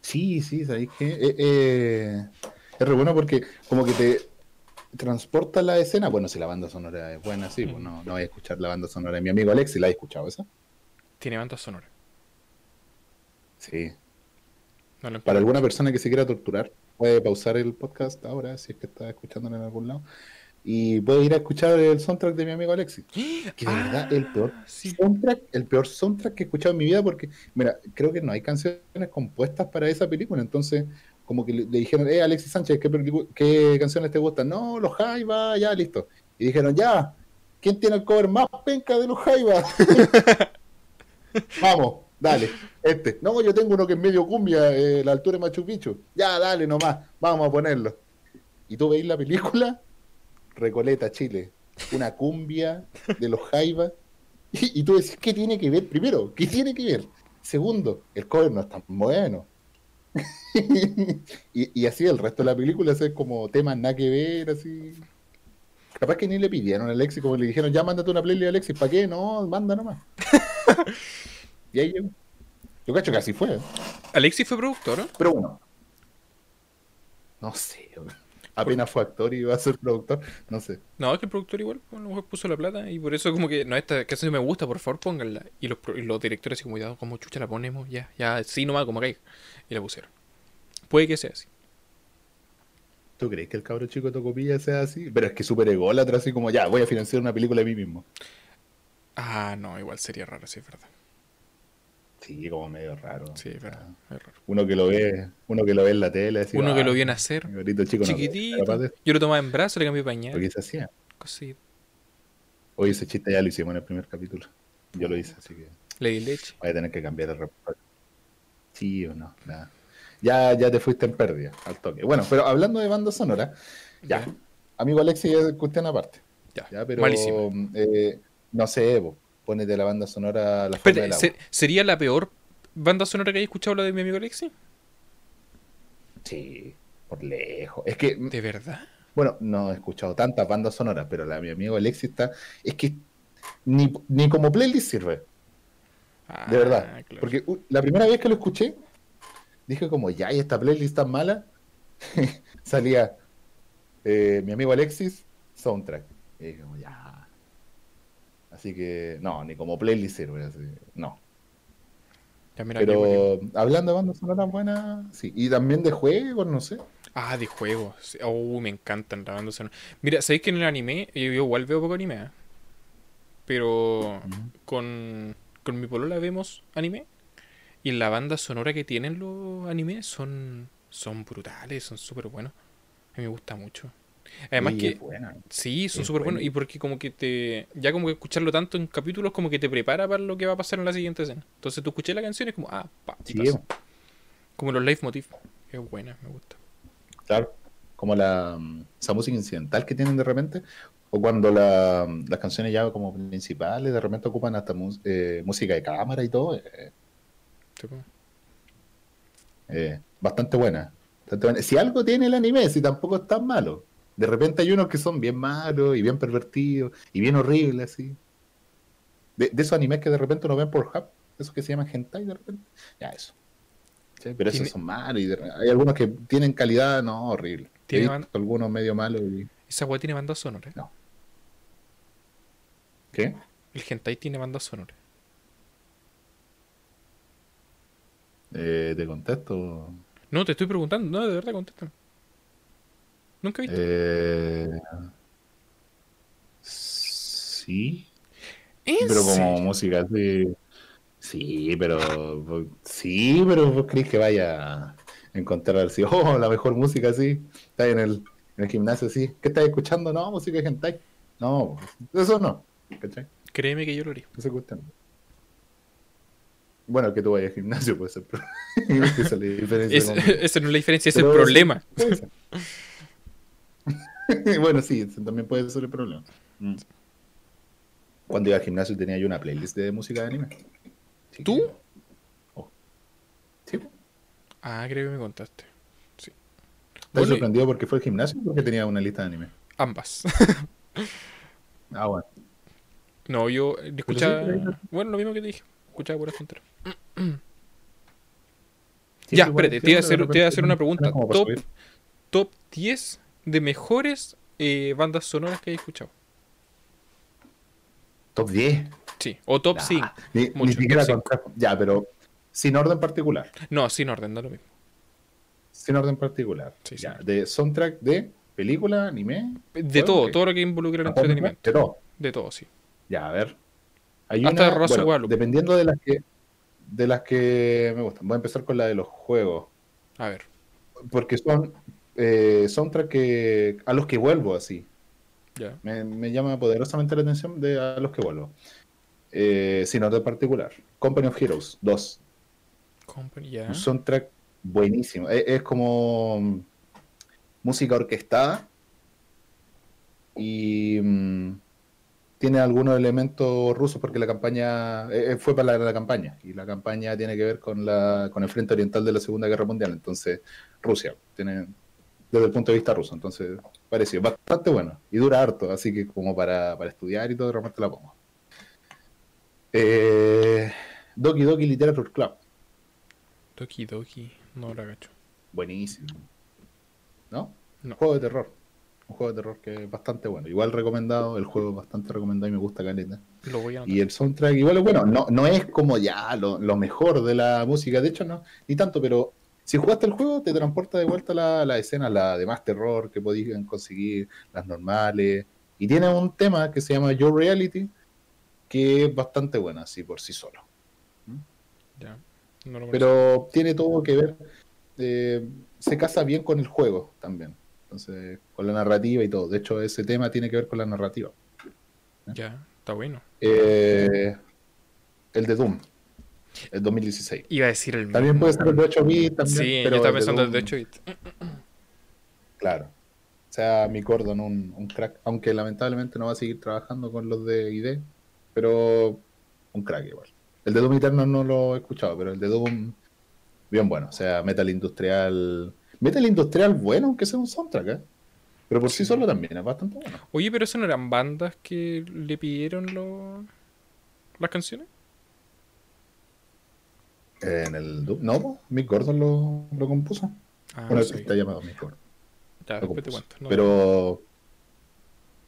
Sí, sí, ¿sabéis qué? Eh, eh, es re bueno porque como que te transporta la escena. Bueno, si la banda sonora es buena, sí, pues no, no voy a escuchar la banda sonora de mi amigo Alexi, ¿la has escuchado esa? Tiene banda sonora. Sí. No Para alguna persona que se quiera torturar, puede pausar el podcast ahora, si es que está escuchándolo en algún lado, y puede ir a escuchar el soundtrack de mi amigo Alexi. Que de verdad el peor Ah, sí. soundtrack, el peor soundtrack que he escuchado en mi vida, porque, mira, creo que no hay canciones compuestas para esa película, entonces, como que le, le dijeron, eh, Alexis Sánchez, ¿qué, qué canciones te gustan? No, los Jaiba, ya, listo. Y dijeron, ya, ¿quién tiene el cover más penca de los Jaiba? Vamos, dale, este. No, yo tengo uno que es medio cumbia, eh, la altura de Machu Picchu. Ya, dale nomás, vamos a ponerlo. Y tú veis la película, Recoleta, Chile, una cumbia de los Jaiba. Y, tú decís, ¿qué tiene que ver? Primero, ¿qué tiene que ver? Segundo, el cover no es tan bueno. y, y así el resto de la película es como temas nada que ver, así. Capaz que ni le pidieron a Alexis, como le dijeron, ya mándate una playlist a Alexis, ¿para qué? No, manda nomás. y ahí llegó. Yo cacho que así fue. ¿eh? Alexis fue productor, ¿no? Pero bueno. No sé. Apenas fue actor y iba a ser productor. No sé. No, es que el productor igual pues, a lo mejor puso la plata y por eso como que no, esta canción me gusta, por favor pónganla. Y los, pro- y los directores como, ya, como chucha la ponemos, ya, ya, sí nomás, como caiga. Y la pusieron. Puede que sea así. ¿Tú crees que el cabro chico Tocopilla sea así? Pero es que súper ególatra, así como ya, voy a financiar una película de mí mismo. Ah, no, igual sería raro, sí, es verdad. Sí, como medio raro. Sí, es raro. Uno que lo ve, uno que lo ve en la tele, así, Uno que "Ah, lo vio nacer, mi bonito chico chiquitito. Yo lo tomaba en brazos, le cambié pañal. Porque se hacía. Cosita. Hoy ese chiste ya lo hicimos en el primer capítulo. Yo lo hice, así que Le di leche. voy a tener que cambiar el reportaje. Sí o no, nada. Ya, ya te fuiste en pérdida, al toque. Bueno, pero hablando de banda sonora, ya. Ya. Amigo Alexi, es cuestión aparte. Ya, Ya, pero malísimo. eh, no sé, po, ponete la banda sonora La forma del agua. ¿se- ¿sería la peor banda sonora que hayas escuchado la de mi amigo Alexis? Sí, por lejos. Es que, ¿De verdad? bueno, no he escuchado tantas bandas sonoras, pero la de mi amigo Alexi está. Es que ni, ni como playlist sirve, Ah, de verdad. claro. Porque uh, la primera vez que lo escuché, dije como, ya, y esta playlist tan mala, salía eh, mi amigo Alexis, soundtrack. Y dije como, ya. Así que, no, ni como playlist sirve, así, no. Pero hablando de bandas sonoras buenas, sí. Y también de juegos, no sé. Ah, de juegos. Oh, me encantan las bandas sonoras. Mira, ¿sabéis que en el anime, yo, yo igual veo poco anime, ¿eh? pero con, con mi polola vemos anime y la banda sonora que tienen los animes son, son brutales, son súper buenos. A mí me gusta mucho. Además que es buena. sí, son súper buenos bueno. y porque como que te... Ya como que escucharlo tanto en capítulos como que te prepara para lo que va a pasar en la siguiente escena. Entonces tú escuché la canción y es como, ah, pa, Sí. Como los leitmotiv. Es buena, me gusta. claro. Como la, mm, esa música incidental que tienen de repente. O cuando la, mm, las canciones ya como principales de repente ocupan hasta eh, música de cámara y todo. eh, eh. Bastante buena. Si algo tiene el anime, si tampoco es tan malo. De repente hay unos que son bien malos y bien pervertidos y bien horribles, así. De, de esos animes que de repente uno ve por Hub, esos que se llaman hentai de repente. Ya, eso. Sí, pero Tiene- esos son malos y de- hay algunos que tienen calidad, no, horrible. Tiene algunos medio malos y... Esa weá tiene banda sonora. ¿Qué? El hentai tiene banda sonora. Eh, ¿Te contesto? No, te estoy preguntando. No, de verdad, contéstame. Eh... Sí, ¿En pero como música así. Sí, pero sí, pero vos crees que vaya a encontrar así, oh, la mejor música así, está en el, en el gimnasio así, ¿qué estás escuchando? No, música de hentai. No, eso no, ¿cachai? Créeme que yo lo haría. Bueno, que tú vayas al gimnasio puede ser, esa es esa no es la diferencia, ese es el sí, problema. bueno, sí, también puede ser el problema. Mm. Cuando iba al gimnasio tenía yo una playlist de música de anime. Así ¿Tú? que- oh. Sí. Ah, creo que me contaste. Sí. ¿Estás y- sorprendido porque fue el gimnasio o porque tenía una lista de anime? Ambas. Ah, bueno. No, yo eh, escuchaba. sí, Bueno, lo mismo que te dije. Escuchaba puras tonteras. Sí, ya, espérate, te iba a hacer, te iba a hacer una pregunta. Top, top 10 de mejores eh, bandas sonoras que hayas escuchado. Top 10. Sí, o top Nah, 5. Ni, ni siquiera top Ya, pero sin orden particular. No, sin orden, da lo mismo. Sin orden particular. Sí, sí. ya, De soundtrack de película, anime. De todo, todo lo que involucra el entretenimiento. De todo. De todo, sí. Ya, a ver. Hay Hasta una, Rosa bueno, dependiendo de las que de las que me gustan. Voy a empezar con la de los juegos. A ver. Porque son eh, soundtrack que, a los que vuelvo así. Me, me llama poderosamente la atención de a los que vuelvo. Eh, sin orden particular. Company of Heroes 2. Company, ya. Un soundtrack buenísimo. Es, es como mm, música orquestada y mm, tiene algunos elementos rusos porque la campaña eh, eh, fue para la, la campaña y la campaña tiene que ver con la con el frente oriental de la Segunda Guerra Mundial. Entonces Rusia tiene desde el punto de vista ruso. Entonces pareció bastante bueno y dura harto, así que como para, para estudiar y todo, de repente la pongo. Eh, Doki Doki Literature Club. Doki Doki. No lo agacho. Buenísimo. ¿No? No. Un juego de terror. Un juego de terror que es bastante bueno. Igual recomendado, el juego es bastante recomendado y me gusta caleta. Lo voy a anotar. Y el soundtrack igual es bueno. No, no es como ya lo, lo mejor de la música, de hecho no, ni tanto, pero si jugaste el juego te transporta de vuelta a la, la escena, la de más terror que podían conseguir, las normales. Y tiene un tema que se llama Your Reality, que es bastante bueno así por sí solo. Ya. No lo. Pero tiene todo que ver, eh, se casa bien con el juego también. Entonces, con la narrativa y todo. De hecho, ese tema tiene que ver con la narrativa. Ya, está bueno. Eh, el de Doom, el 2016. Iba a decir el También puede ser el de 8 bits, también. Sí, pero yo estaba pensando en el de 8 bits. Claro. O sea, mi Gordon, un, un crack. Aunque lamentablemente no va a seguir trabajando con los de ID, pero un crack igual. El de Doom Eternal no lo he escuchado, pero el de Doom, bien bueno. O sea, Metal Industrial. Metal Industrial bueno, aunque sea un soundtrack, ¿eh? Pero por sí solo también es bastante bueno. Oye, pero eso no eran bandas que le pidieron lo- las canciones. En el Doom, no, Mick Gordon lo, lo compuso. Ah, bueno, está llamado Mick Gordon. Ya, lo compuso. cuento. No, Pero,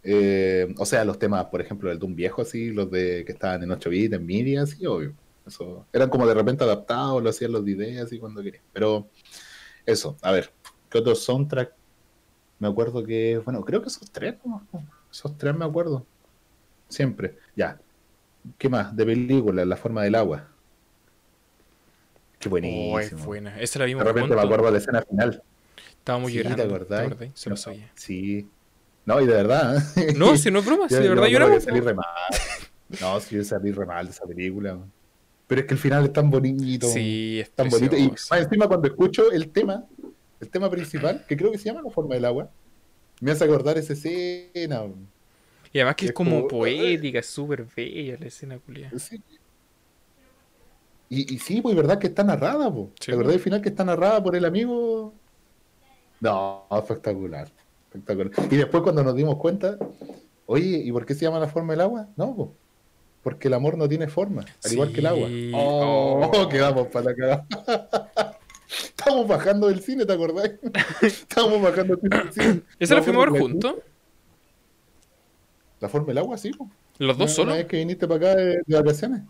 eh, o sea, los temas, por ejemplo, del Doom viejo, así, los de que estaban en 8 bits, en MIDI, así, obvio. Eso, eran como de repente adaptados, lo hacían los ideas, así cuando querían. Pero, eso, a ver, ¿qué otro soundtrack? Me acuerdo que, bueno, creo que esos tres, ¿no? Esos tres me acuerdo. Siempre, ya. ¿Qué más? De película, La forma del agua. Qué Oh, buenísimo. es buena. Esa la vimos de repente me acuerdo de la escena final. Estábamos Sí, llorando. ¿te acordás? Se lo sabía. Sí. No, y de verdad. ¿eh? No, si no es broma, si de verdad lloramos. salí re mal. No, sí, yo salí re mal de esa película. Pero es que el final es tan bonito. Sí, es tan bonito. Y más encima cuando escucho el tema, el tema principal, que creo que se llama La forma del agua, me hace acordar esa escena. Y además que es es como como- poética, es súper bella la escena culia. Sí. Y, y sí, pues verdad que está narrada, po. Sí, ¿Te acordás po. del final que está narrada por el amigo? No, espectacular. Espectacular. Y después cuando nos dimos cuenta, oye, ¿y por qué se llama la forma del agua? No, po. porque el amor no tiene forma, al igual que el agua. Oh, Oh. quedamos para la cagada. Estamos bajando del cine, ¿te acordás? Estamos bajando del cine. ¿Esa la No, fuimos a ver la- juntos? La forma del agua, sí, po. ¿Los dos solos? Una vez que viniste para acá de, de vacaciones.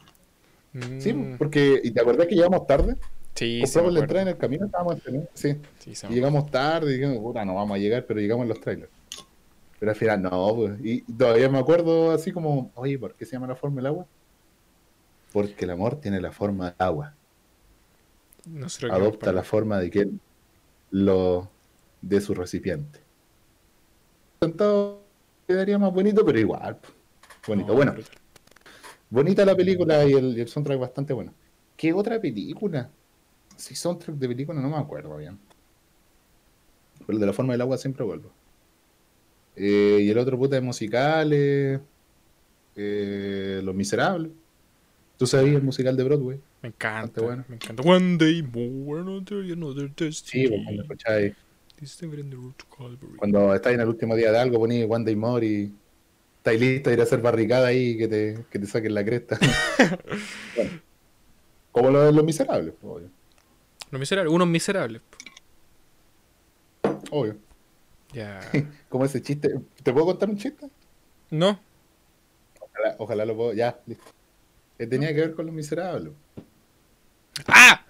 Sí, Mm, porque, ¿y te acordás que llegamos tarde? sí, sí, Compramos la entrada en el camino, estábamos en el- Sí, Sí, sí, y llegamos tarde, y dijimos, puta, no vamos a llegar, pero llegamos en los trailers. Pero al final, no, pues. Y todavía me acuerdo así como, oye, ¿por qué se llama la forma del agua? Porque el amor tiene la forma del agua. Nosotros Adopta para- la forma de que lo de su recipiente. Sentado quedaría más bonito, pero igual. pues, Bonito. No, bueno, brutal. Bonita la película y el, el soundtrack bastante bueno. ¿Qué otra película? Si soundtrack de película no me acuerdo bien. Pero de la forma del agua siempre vuelvo. Eh, y el otro puta de musicales. eh, Los Miserables. ¿Tú sabías el musical de Broadway? Me encanta, bueno. me encanta. One day more, another, another Sí, pues, cuando destiny. escucháis. Cuando estás en el último día de algo, ponís One Day More y estás listo a ir a hacer barricada ahí que te, que te saquen la cresta. Bueno, como lo de los miserables, obvio. Los miserables, unos miserables. obvio. Ya. Como ese chiste. ¿Te puedo contar un chiste? No, Ojalá, ojalá lo puedo. Ya, listo. Eh, tenía que ver con los miserables. ¡Ah!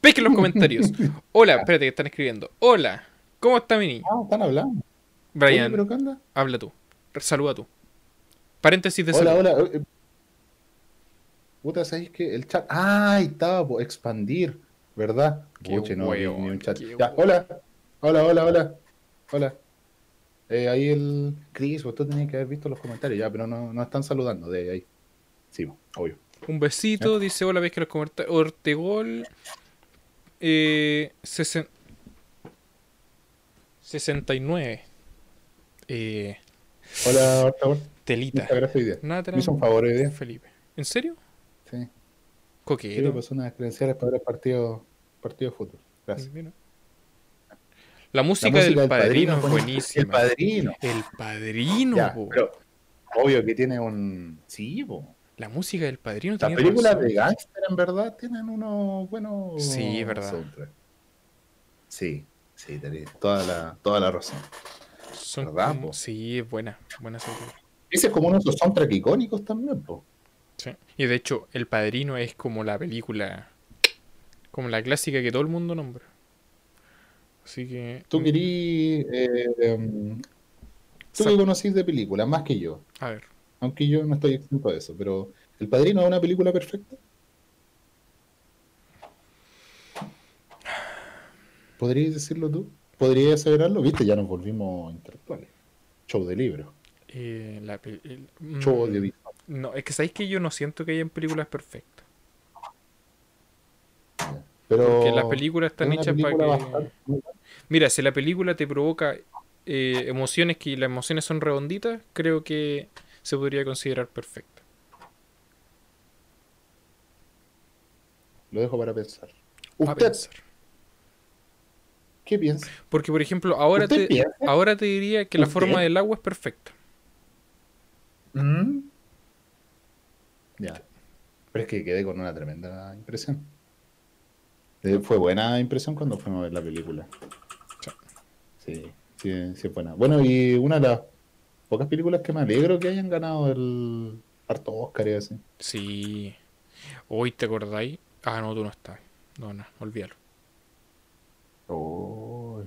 Pesquen los comentarios. Hola, espérate que están escribiendo. Hola, ¿cómo está mi niño? Ah, están hablando. Oye, Brian, ¿pero qué onda? habla tú. Saluda tú. Paréntesis de Hola, saludo. hola. eh, Puta, ¿sabéis que el chat? Ahí estaba, expandir, ¿verdad? Qué Puche, no, huevo, ni un chat. Ya, hola, hola, hola, hola, hola. Eh, ahí el Chris, vos tú tenías que haber visto los comentarios ya, pero no, no están saludando de ahí. Sí, obvio. Un besito, dice hola, ves que los comentarios. Ortegol. Eh, sesen- 69. Eh, Hola, Horta, telita. muchas gracias hoy día. Me hizo un favor hoy día. Felipe. ¿En serio? Sí. Sí, me Coquero. pasó unas credenciales para ver el partido, partido de fútbol. Gracias. Mira. La música, La música del padrino, es pone- buenísima. El padrino. El padrino, Ya, pero obvio que tiene un. Sí, po. La música del padrino Las películas razón. de gángster en verdad tienen unos buenos. Sí, es verdad. soundtracks. Sí, sí, tenés toda la, toda la razón. Son ¿verdad, como-? Sí, es buena. Buena soundtrack. Ese es como uno de esos soundtracks icónicos también, po. Sí. Y de hecho, El Padrino es como la película, como la clásica que todo el mundo nombra. Así que... Tú querí. eh, em, tú que conocís de películas, más que yo. A ver, Aunque yo no estoy exento de eso, pero. ¿El Padrino es una película perfecta? ¿Podrías decirlo tú? ¿Podrías aseverarlo? Viste, ya nos volvimos intelectuales. Show de libros. eh, la el- mm, Show audiovisual. No, es que sabéis que yo no siento que hayan películas perfectas. Pero Porque las películas están hechas película para que... bastante- Mira, si la película te provoca eh, emociones que las emociones son redonditas, creo que se podría considerar perfecta. Lo dejo para pensar. ¿Usted pensar. Qué piensa? Porque, por ejemplo, ahora ¿Usted te, piensa? ahora te diría que la ¿Usted? forma del agua es perfecta. ¿Mm? Ya. Pero es que quedé con una tremenda impresión. Eh, Fue buena impresión cuando fuimos a ver la película. Sí, sí, sí es buena. Bueno, y una de las pocas películas que me alegro que hayan ganado el harto Oscar y así. Sí. Hoy te acordáis. Ah, no, tú no estás. No, no, olvídalo. Oh.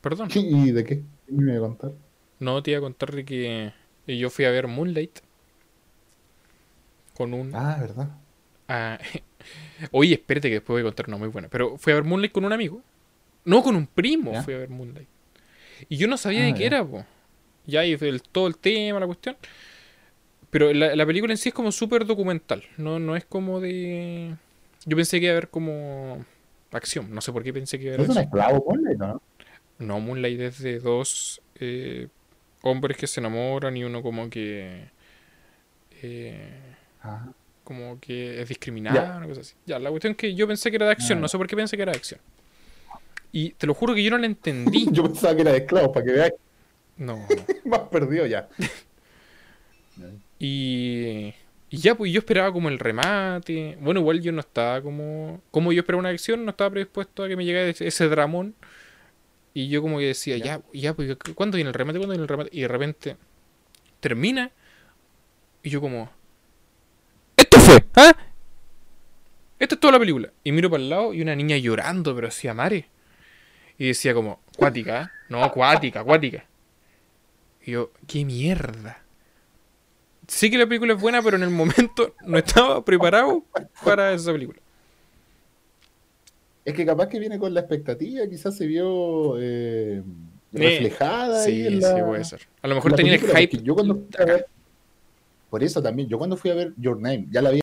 Perdón. ¿Y de qué? ¿Qué me iba a contar? No te iba a contar de que yo fui a ver Moonlight con un. Ah, verdad. Ah, Oye, espérate que después voy a contar una muy buena. Pero fui a ver Moonlight con un amigo. No, con un primo ¿Ya? fui a ver Moonlight. Y yo no sabía Ah, de qué ya. era, po. Ya, y el, todo el tema, la cuestión. Pero la, la película en sí es como súper documental. No, no es como de. Yo pensé que iba a haber como acción. No sé por qué pensé que iba a ¿No haber es un esclavo, ponle, no? No, Moonlight es de dos eh, hombres que se enamoran y uno como que. eh, Ah. como que es discriminado, una cosa así. Ya, la cuestión es que yo pensé que era de acción, Ah, no sé por qué pensé que era de acción. Y te lo juro que yo no la entendí. Yo pensaba que era de esclavos, para que veáis No. más perdido ya. Y, y ya, pues yo esperaba como el remate. Bueno, igual yo no estaba como. Como yo esperaba una acción, no estaba predispuesto a que me llegara ese, ese dramón. Y yo como que decía, ya, Ya. ya, pues ¿cuándo viene el remate? ¿Cuándo viene el remate? Y de repente termina. Y yo como. ¡Esto fue! ¿Ah? Esto es toda la película. Y miro para el lado y una niña llorando, pero hacía mare. Y decía como, cuática, ¿eh? No, cuática, cuática. Y yo, ¿qué mierda? Sé que la película es buena, pero en el momento no estaba preparado para esa película. Es que capaz que viene con la expectativa, quizás se vio eh, Eh, reflejada ahí Sí, en sí, la, puede ser. A lo mejor la tenía el hype. Yo cuando ver- por eso también, yo cuando fui a ver Your Name, ya la había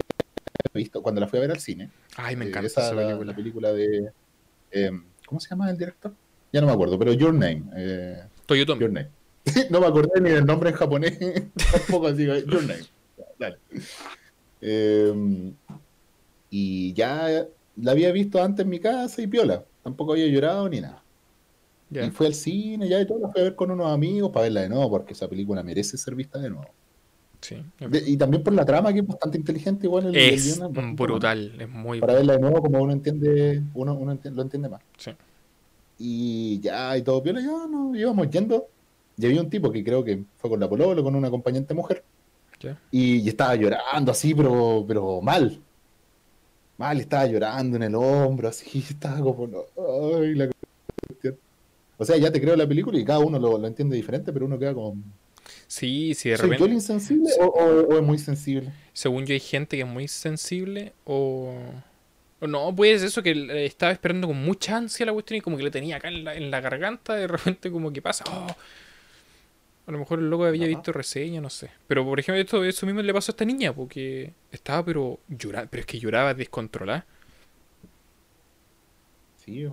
visto, cuando la fui a ver al cine. Ay, me eh, encanta esa, esa la- película. La, película de... eh, ¿Cómo se llama el director? Ya no me acuerdo, pero Your Name. eh, Toyotomi. Your Name. no me acordé ni del nombre en japonés, tampoco así, Your Name. Dale. Eh, y ya la había visto antes en mi casa y piola. Tampoco había llorado ni nada. Y fui al cine ya y todo, la fui a ver con unos amigos para verla de nuevo, porque esa película merece ser vista de nuevo. Sí. De- y también por la trama, que es bastante inteligente, igual el, el Es guion brutal, es muy Para verla de nuevo, como uno entiende, uno, uno lo entiende más. Sí. Y ya, y todo piola, ya no, íbamos yendo. Y había un tipo que creo que fue con la polola, con una acompañante mujer. Y, y estaba llorando así, pero, pero mal. Mal, estaba llorando en el hombro, así, estaba como, no, ay, la cuestión. O sea, ya te creo la película y cada uno lo, lo entiende diferente, pero uno queda como, Sí, sí, de ¿soy yo el repente. insensible o, o- o es muy sensible? Según yo, hay gente que es muy sensible o. o no, pues eso que eh, estaba esperando con mucha ansia la cuestión y como que le tenía acá en la, en la garganta, de repente como que pasa. oh. A lo mejor el loco había Ajá. visto reseña, no sé. Pero por ejemplo, esto, eso mismo le pasó a esta niña, porque estaba pero llorando, pero es que lloraba descontrolada. Sí,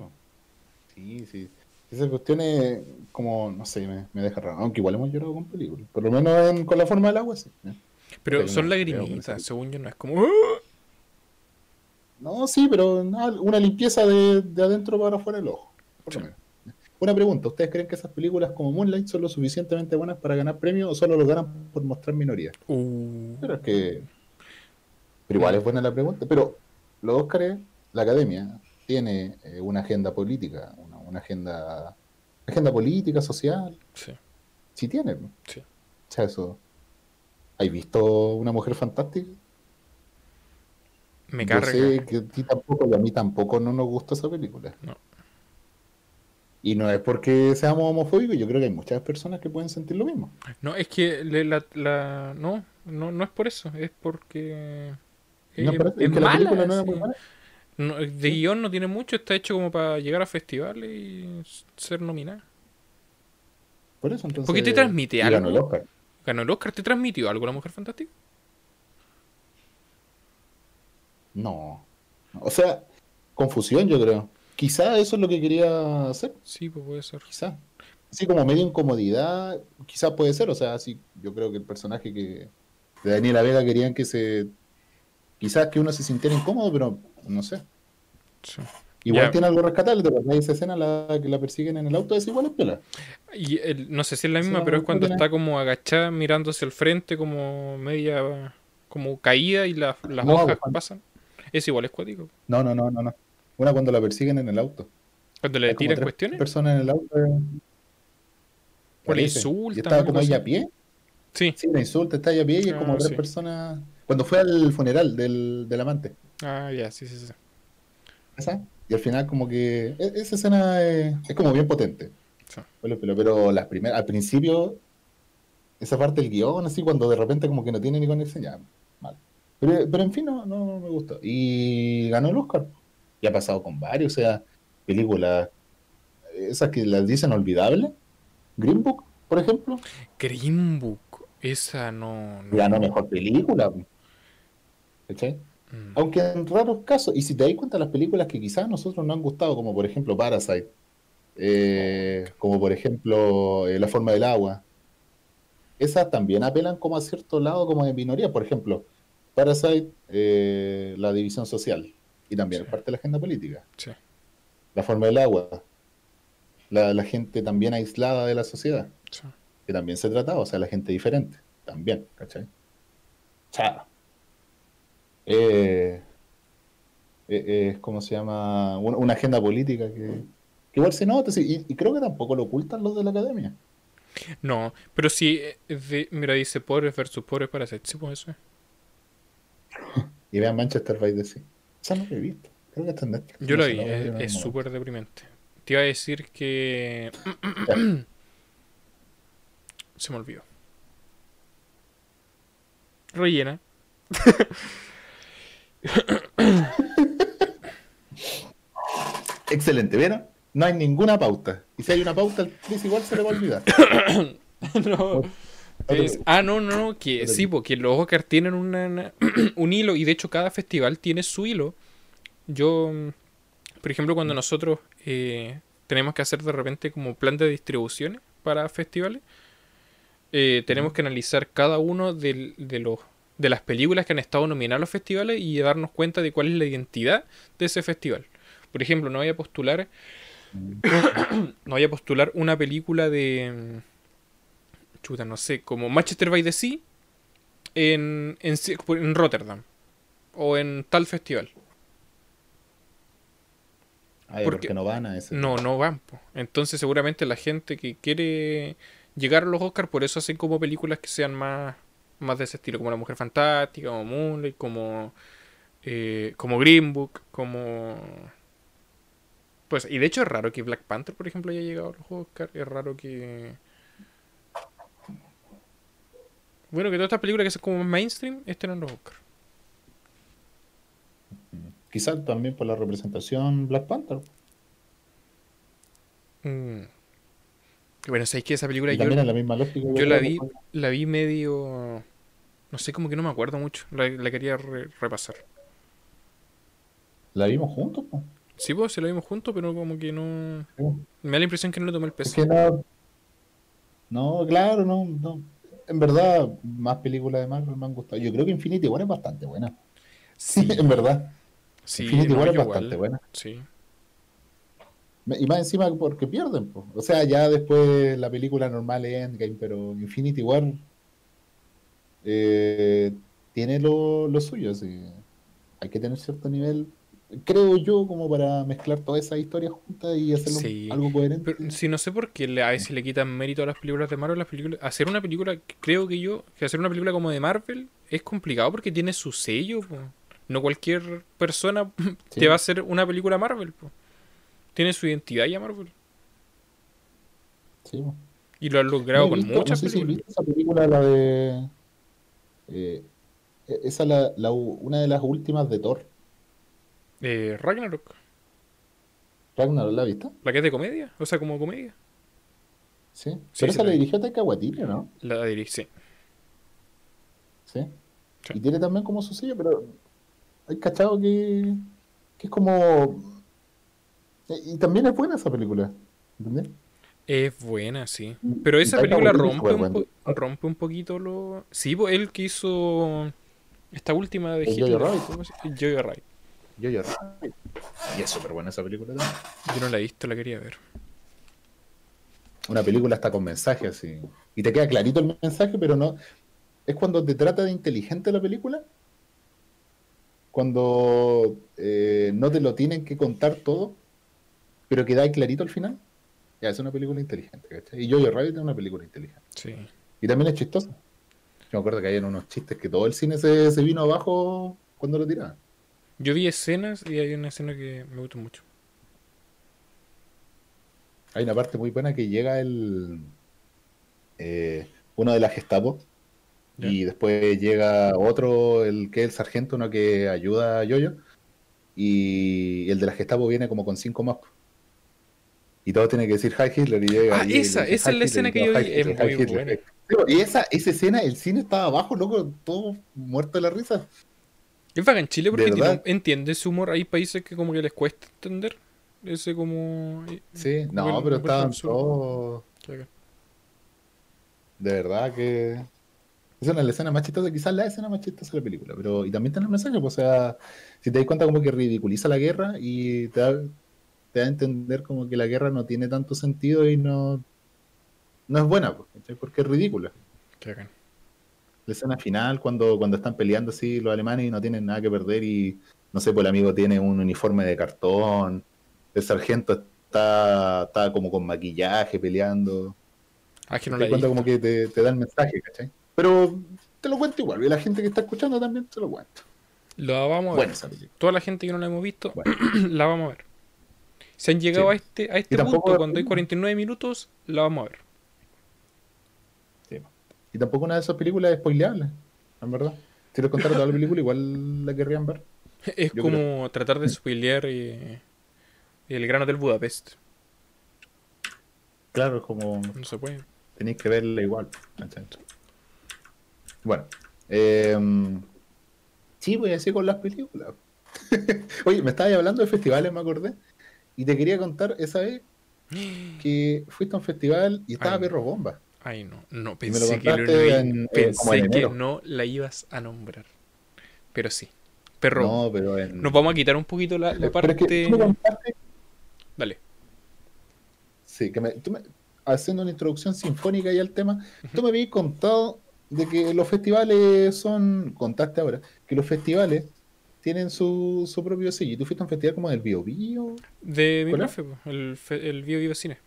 sí, sí. Esa cuestión es como, no sé, me, me deja raro. Aunque igual hemos llorado con películas. Por lo menos en- con la forma del agua, sí. ¿eh? Pero Pero son no, lagrimitas, según yo no es como. "Ah". No, sí, pero una limpieza de, de adentro para afuera del ojo. Por lo menos. Una pregunta, ¿ustedes creen que esas películas como Moonlight son lo suficientemente buenas para ganar premios o solo lo ganan por mostrar minoría? Uh, Pero es que... Pero igual es buena la pregunta. Pero los Óscares, la Academia, tiene eh, una agenda política, una, una agenda, agenda política, social. sí, Sí tiene. sí. O sea, eso... ¿Has visto una mujer fantástica? Me Yo carga. sé que a ti tampoco y a mí tampoco no nos gusta esa película. No. Y no es porque seamos homofóbicos, yo creo que hay muchas personas que pueden sentir lo mismo. No, es que le- la, la- no, no, no es por eso, es porque No, es es que la mala, película no muy de guion no tiene mucho, está hecho como para llegar a festivales y ser nominada. Por eso entonces. ¿Por qué te transmite y ganó algo? el Oscar. ¿Ganó el Oscar? ¿Te transmitió algo la Mujer Fantástica? No. O sea, confusión, yo creo. Quizá eso es lo que quería hacer. Sí, pues puede ser. Quizá. Así como medio incomodidad, quizá puede ser. O sea, sí, yo creo que el personaje que de Daniela Vega querían que se. Quizás que uno se sintiera incómodo, pero no sé. Sí. Igual Ya. tiene algo rescatable, ¿te acordás de esa escena la que la persiguen en el auto? Es igual es piola. Y el- no sé si es la misma, pero es cuando está como agachada mirando hacia el frente, como media como caída y la- las No, hojas cuando- pasan. Es igual, es cuático. No, no, no, no, no. Una cuando la persiguen en el auto. Cuando le tiran cuestiones. personas en el auto. eh, O le parece. insultan, Y estaba como ella a pie. Sí. Sí, la insulta, está ella a pie y es como Ah, tres sí. personas. Cuando fue al funeral del, del amante. Ah, ya, sí, sí, sí. ¿Esa? Y al final como que e- esa escena es, es como bien potente. Sí. Pero, pero, pero las primeras, al principio, esa parte del guion, así, cuando de repente como que no tiene ni conexión, ya, mal. Pero, pero en fin, no, no me gustó. Y ganó el Oscar. Y ha pasado con varios, o sea, películas, esas que las dicen olvidables. Green Book, por ejemplo, Green Book. Esa no. no. ganó mejor película. ¿Cachai? Mm. Aunque en raros casos, y si te das cuenta, las películas que quizás a nosotros nos han gustado, como por ejemplo Parasite, eh, como por ejemplo eh, La forma del agua, esas también apelan como a cierto lado como de minoría. Por ejemplo, Parasite, eh, la división social, y también Sí. es parte de la agenda política. Sí. La forma del agua, la, la gente también aislada de la sociedad, sí. que también se trataba, o sea, la gente diferente, también, ¿cachai? Chao. Eh, eh, es como se llama una, una agenda política que, que igual se nota, y, y creo que tampoco lo ocultan los de la academia. No, pero sí, eh, de- mira, dice pobres versus pobres para hacer. Sí, pues eso es. Y vean Manchester by the Sea. Esa no la he visto. Creo que está en Netflix. Yo lo vi, es súper deprimente. Te iba a decir que. Se me olvidó. Rellena. Excelente, ¿vieron? No hay ninguna pauta. Y si hay una pauta, al Chris igual se le va a olvidar. no. Es- ah, no, no, no, que sí, porque los Oscar tienen una- una- un hilo y de hecho cada festival tiene su hilo. Yo, mm, por ejemplo, cuando nosotros eh, tenemos que hacer de repente como plan de distribuciones para festivales, eh, tenemos que analizar cada uno de, los, de las películas que han estado nominadas a los festivales y darnos cuenta de cuál es la identidad de ese festival. Por ejemplo, no voy a postular no vaya a postular una película de. Chuta, no sé, como Manchester by the Sea en, en, en Rotterdam o en tal festival. Ah, ya, porque, no van a ese. No, no van. po. Entonces, seguramente la gente que quiere llegar a los Oscars, por eso hacen como películas que sean más, más de ese estilo, como La Mujer Fantástica, como Moonlight, como, eh, como Green Book, como. Pues, y de hecho es raro que Black Panther, por ejemplo, haya llegado a los Oscars. Es raro que. Bueno, que todas estas películas que son como mainstream estén en los Oscars. Quizás también por la representación Black Panther. Mm. Bueno, sabéis que esa película Y yo, también es la misma lógica. yo la vi, la vi medio. No sé, como que no me acuerdo mucho. La, la quería re- repasar. La vimos juntos, pues. Sí, pues, se la vimos juntos, pero como que no. Sí. Me da la impresión que no le tomé el Es peso. que no. No, claro, no, no. En verdad, más películas de Marvel me han gustado. Yo creo que Infinity War es bastante buena. Sí, en verdad. sí, Infinity no, War es bastante igual. buena. Sí. Y más encima porque pierden, po. O sea, ya después la película normal es Endgame, pero Infinity War eh, tiene lo, lo suyo, así. Hay que tener cierto nivel, creo yo, como para mezclar todas esas historias juntas y hacerlo Sí. algo coherente. Pero si no sé por qué a veces le quitan mérito a las películas de Marvel, las películas, hacer una película, creo que yo, que hacer una película como de Marvel es complicado porque tiene su sello, po. No cualquier persona Sí. te va a hacer una película Marvel, po. Tiene su identidad ya Marvel. Sí, po. Y lo han logrado No con visto- muchas no sé si películas. esa película, la de... eh, esa la, la una de las últimas de Thor. Eh, Ragnarok, Ragnarok, ¿la viste? la que es de comedia, o sea, como comedia. Sí. Sí, Pero esa la dirigió Taika Waititi, ¿no? La dirige, sí. Sí. Sí. Y tiene también como su sello, pero hay cachado que, que es como... Y y también es buena esa película, ¿entendés? Es buena, sí. Pero esa película rompe un, po- rompe un poquito lo... Sí, él que hizo esta última de Hitler. Jojo Rabbit. ¿Cómo se- Jojo Rabbit. Yo ya. Y es súper buena esa película también. Yo no la he visto, la quería ver. Una película hasta con mensaje así. Y te queda clarito el mensaje, pero no. Es cuando te trata de inteligente la película. Cuando eh, no te lo tienen que contar todo, pero queda clarito al final. Ya, es una película inteligente, ¿cachai? Y Jojo Rabbit es una película inteligente. Sí. Y también es chistosa. Yo me acuerdo que hay unos chistes que todo el cine se, se vino abajo cuando lo tiraban. Yo vi escenas y hay una escena que me gustó mucho. Hay una parte muy buena que llega el eh, uno de la Gestapo y después llega otro, el que es el sargento, uno que ayuda a Yoyo, y el de la Gestapo viene como con cinco más. Y todos tienen que decir Hi Hitler y llega Ah, y esa, esa es "Hi la Hitler", escena que yo "Hi vi, es muy Hitler". buena. Y esa, esa escena, el cine estaba abajo, loco, todo muerto de la risa. Es bacán Chile porque entiende ese humor. Hay países que como que les cuesta entender. Ese como... Sí, como no, el- pero estaban todos... De verdad que. Esa es la escena más chistosa, quizás la escena más chistosa de la película. Pero, y también tiene el mensaje, pues, o sea, si te das cuenta como que ridiculiza la guerra y te da, te da a entender como que la guerra no tiene tanto sentido y no, no es buena, pues, porque es ridícula. Hagan. La escena final, cuando, cuando están peleando así los alemanes y no tienen nada que perder y, no sé, pues el amigo tiene un uniforme de cartón, el sargento está, está como con maquillaje peleando. Ah, que no te cuenta como que te, te da el mensaje, ¿cachai? Pero te lo cuento igual, y la gente que está escuchando también te lo cuento. La vamos a ver. Bueno. Toda la gente que no la hemos visto, Bueno. la vamos a ver. Si han llegado Sí. a este, a este punto, cuando hay 49 minutos, la vamos a ver. Y tampoco una de esas películas es spoileable, en verdad. Si les contara toda la película, igual la querrían ver. Es Yo como tratar de spoilear eh, el grano del Budapest. Claro, es como No se puede. tenéis que verla igual. Bueno, eh, sí, voy a decir con las películas. Oye, me estabas hablando de festivales, me acordé. Y te quería contar esa vez que fuiste a un festival y estaba Ay. Perro Bomba. Ay, no, no, pensé que, lo- en- eh, pensé en que no la ibas a nombrar. Pero sí. Perro, No, pero en... nos vamos a quitar un poquito la, la Pero es que parte. tú me contaste- Dale. Sí, que me, tú me- haciendo una introducción sinfónica y al tema, tú me habías contado de que los festivales son, contaste ahora, que los festivales tienen su, su propio sello. ¿Y tú fuiste a un festival como del Bio Bio? De mi ¿Cuál profe, el, el Bio Vivo Cine.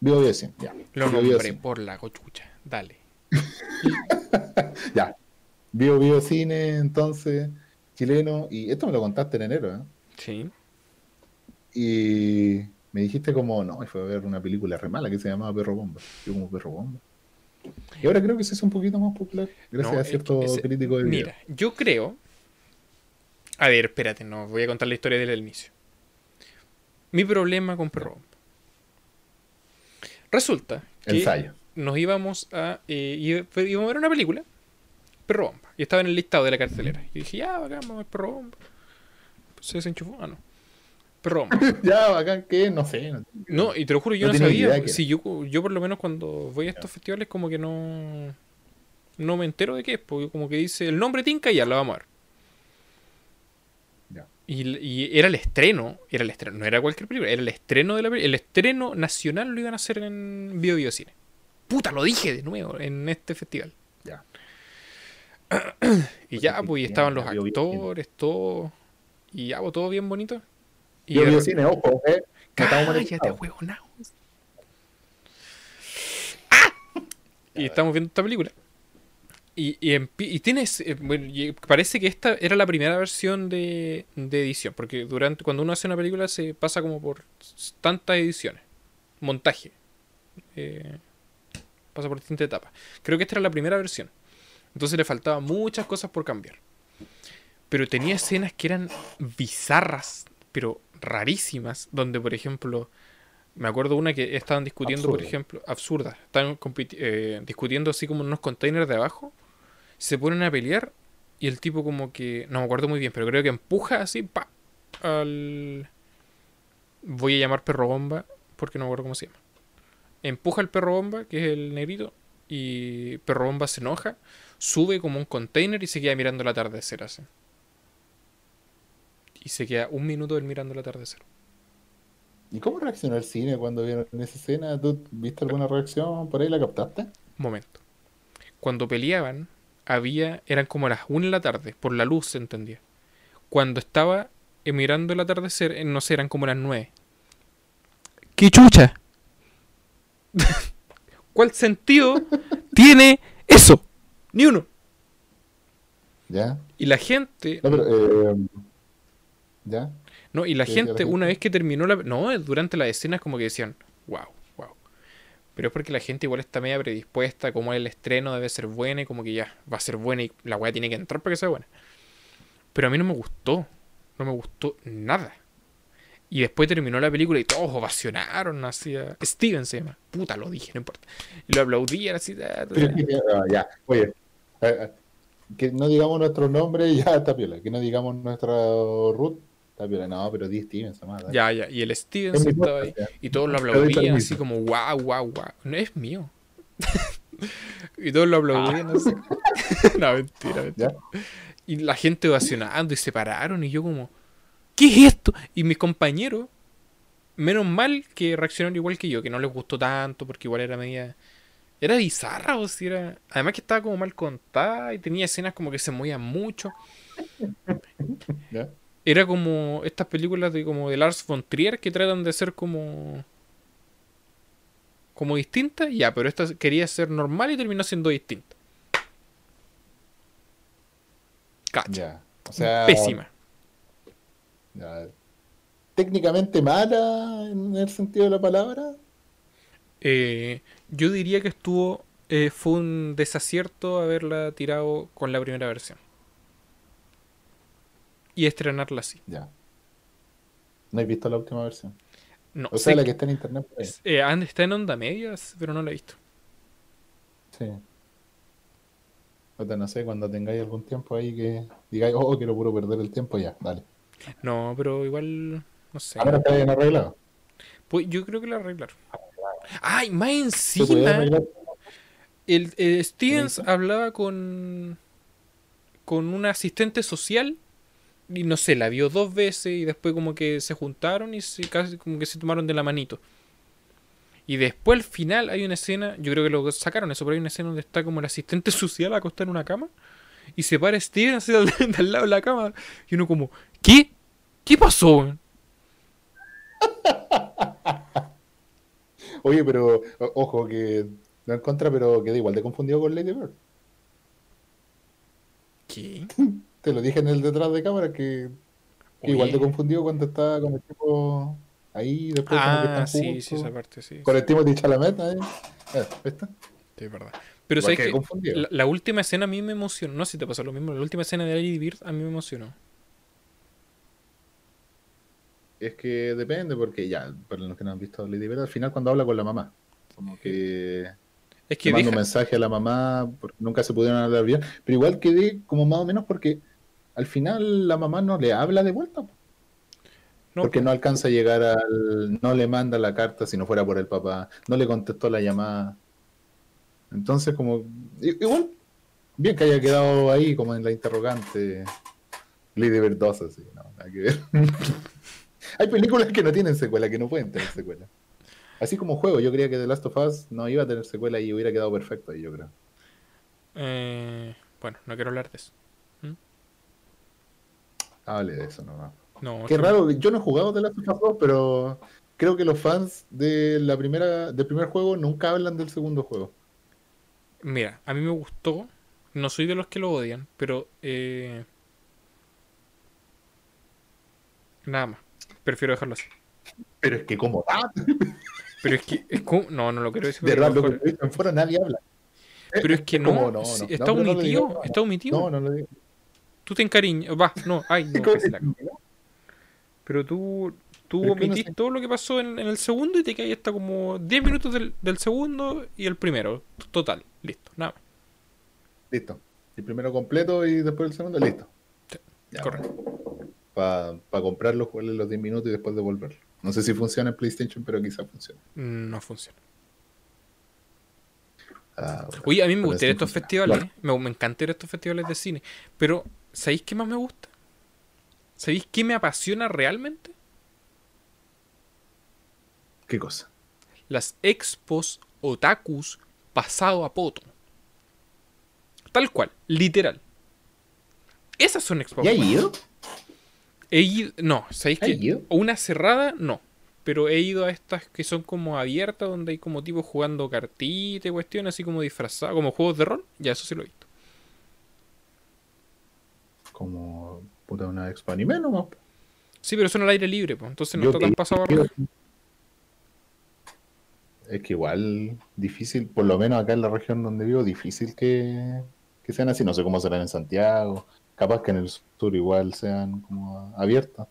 Bio Bio, sí, ya. Lo Bio nombré por la cochucha. Dale. Ya. Bio Bio Cine, entonces, chileno, y esto me lo contaste en enero, ¿eh? Sí. Y me dijiste como, no, fue a ver una película re mala que se llamaba Perro Bomba. Yo como Perro Bomba. Y ahora creo que se hizo un poquito más popular gracias No, a cierto crítico de video. Mira, yo creo. A ver, espérate, no, voy a contar la historia desde el inicio. Mi problema con Perro Bomba. Resulta que Ensayo. nos íbamos a. eh, íbamos a ver una película, Perro Bomba, y estaba en el listado de la cartelera. Y dije, ya, bacán, vamos a ver Perro Bomba. Se desenchufó, ah, no. Perro Bomba. ya, bacán, que no sé. no- No, y te lo juro, yo No sabía. Si yo, yo por lo menos cuando voy a estos festivales como que no no me entero de qué es, porque como que dice el nombre Tinca y ya lo vamos a ver. Y, y era el estreno, era el estreno, no era cualquier película, era el estreno de la película, el estreno nacional lo iban a hacer en Bio Bio Cine. Puta, lo dije de nuevo en este festival. Ya. Y ya, pues y estaban los Bio Bio Cine. actores, todo. Y ya, pues todo bien bonito. Y Bio Bio Cine, ojo, eh. Cállate, huevonao. ¡Ah! Y estamos viendo esta película. Y, y, tienes. eh, bueno, y parece que esta era la primera versión de, de edición. Porque durante cuando uno hace una película se pasa como por tantas ediciones. Montaje. Eh, pasa por distintas etapas. Creo que esta era la primera versión. Entonces le faltaban muchas cosas por cambiar. Pero tenía escenas que eran bizarras, pero rarísimas. Donde, por ejemplo, me acuerdo una que estaban discutiendo, por ejemplo, absurda. Estaban eh, discutiendo así como en unos containers de abajo. Se ponen a pelear y el tipo como que, no me acuerdo muy bien, pero creo que empuja así, pa, al... Voy a llamar perro bomba porque no me acuerdo cómo se llama. Empuja al perro bomba, que es el negrito, y perro bomba se enoja, sube como un container y se queda mirando el atardecer así. Y se queda un minuto él mirando el atardecer. ¿Y cómo reaccionó el cine cuando vieron esa escena? ¿Tú viste alguna reacción por ahí? ¿La captaste? Momento. Cuando peleaban, había. eran como las 1 de la tarde, por la luz se entendía. Cuando estaba mirando el atardecer, eh, no sé, eran como las 9. ¡Qué chucha! ¿Cuál sentido tiene eso? Ni uno. ¿Ya? Y la gente. No, pero, eh, ¿ya? No, y la ¿Qué decía la gente, una vez que terminó la. No, durante las escenas, como que decían, wow. Pero es porque la gente igual está media predispuesta, como el estreno debe ser bueno y como que ya va a ser buena y la weá tiene que entrar para que sea buena. Pero a mí no me gustó. No me gustó nada. Y después terminó la película y todos ovacionaron así a... Steven se llama. Puta, lo dije, no importa. Y lo aplaudían así. ya, eh, eh, que no digamos nuestro nombre, ya está piola. Que no digamos nuestra root, está piola. No, pero di Steven, más. dale. Ya, ya. Y el Steven Es estaba ahí. Y todos lo aplaudían así como guau, guau, guau. No es mío. y todos lo aplaudían así. no, mentira, mentira. ¿Ya? Y la gente ovacionando y se pararon y yo como, ¿qué es esto? Y mis compañeros, menos mal que reaccionaron igual que yo, que no les gustó tanto porque igual era media... Era bizarra, o sea, era... Además que estaba como mal contada y tenía escenas como que se movían mucho. ¿Ya? Era como estas películas de como de Lars von Trier que tratan de ser como como distintas, ya, pero esta quería ser normal y terminó siendo distinta. Cacha. O sea, Pésima. técnicamente mala en el sentido de la palabra. Eh, yo diría que estuvo eh, fue un desacierto haberla tirado con la primera versión. Y estrenarla así. Ya. No he visto la última versión. No, O sea, la que- está en internet. ahí. eh, está en onda media, pero no la he visto. Sí. Puta, no sé, cuando tengáis algún tiempo ahí que digáis, oh, quiero puro perder el tiempo, ya, dale. No, pero igual, no sé. A menos que hayan arreglado. Pues yo creo que la arreglaron. Ay, más ¿Se puede encima, el, eh, Stevens hablaba con con un asistente social y no sé, la vio dos veces y después como que se juntaron y se, casi como que se tomaron de la manito. Y después al final hay una escena, yo creo que lo sacaron eso, pero hay una escena donde está como el asistente social acostado en una cama y se para Steven así al, al lado de la cama y uno como, ¿qué? ¿Qué pasó? weón?" Oye, pero ojo que no en contra, pero queda igual de confundido con Lady Bird. ¿Qué? Te lo dije en el detrás de cámara que, que igual de Oye. confundido cuando está con el tipo ahí, después como que Ah, están sí, juntos, sí, esa parte, sí. con el Timothy Chalamet ahí. Eh, ¿viste? sí, es verdad. Pero sabes que la, la última escena a mí me emocionó. No sé si te pasó lo mismo. La última escena de Lady Bird a mí me emocionó. Es que depende, porque ya, para los que no han visto Lady Bird, al final cuando habla con la mamá, como que Es que manda un mensaje a la mamá, porque nunca se pudieron hablar bien, pero igual quedé como más o menos porque al final la mamá no le habla de vuelta, no, porque no alcanza a llegar al, no le manda la carta si no fuera por el papá, no le contestó la llamada. Entonces como, igual, bien que haya quedado ahí como en la interrogante Lady Bird 2, así, no, nada que ver. Hay películas que no tienen secuela, que no pueden tener secuela. Así como juego, yo creía que The Last of Us no iba a tener secuela y hubiera quedado perfecto ahí, yo creo. eh, bueno, no quiero hablar de eso. Hable de eso nomás. No, Qué raro, yo no he jugado The Last of Us 2, pero creo que los fans de la primera, del primer juego nunca hablan del segundo juego. Mira, a mí me gustó. No soy de los que lo odian, pero eh, nada más. Prefiero dejarlo así. Pero es que como Pero es que es como, no, no lo quiero decir. de verdad lo que en foro nadie habla. Pero es que no, no, no, está no, lo omitido, está omitido. No, no lo digo. Tú te encariñas, va, no, ay, no, ¿Cómo que se la. Pero tú, tú Pero omitís todo lo que pasó en, en el segundo y te caes hasta como 10 minutos del, del segundo y el primero. Total, listo, nada más. Listo. El primero completo y después el segundo, listo. Sí, Ya, correcto. Para comprarlo, jugarle los 10 minutos y después devolverlo. No sé si funciona en PlayStation, pero quizás funcione. No funciona. Ah, bueno. Oye, a mí me sí estos festivales, Claro. ¿eh? me, me encanta ir a estos festivales de cine. Pero, ¿sabéis qué más me gusta? ¿Sabéis qué me apasiona realmente? ¿Qué cosa? Las expos otakus pasado a poto. Tal cual, literal. Esas son expos. ¿Ya ido? He ido, no, ¿sabéis ido? Una cerrada, no. Pero he ido a estas que son como abiertas, donde hay como tipos jugando cartitas y cuestiones, así como disfrazados, como juegos de rol. Ya, eso sí lo visto. Como puta una expo anime nomás. Sí, pero son al aire libre, pues. Entonces no Yo está tan que- pasado a rol. Es que igual difícil, por lo menos acá en la región donde vivo, difícil que, que sean así. No sé cómo serán en Santiago. Capaz que en el sur igual sean como abiertas.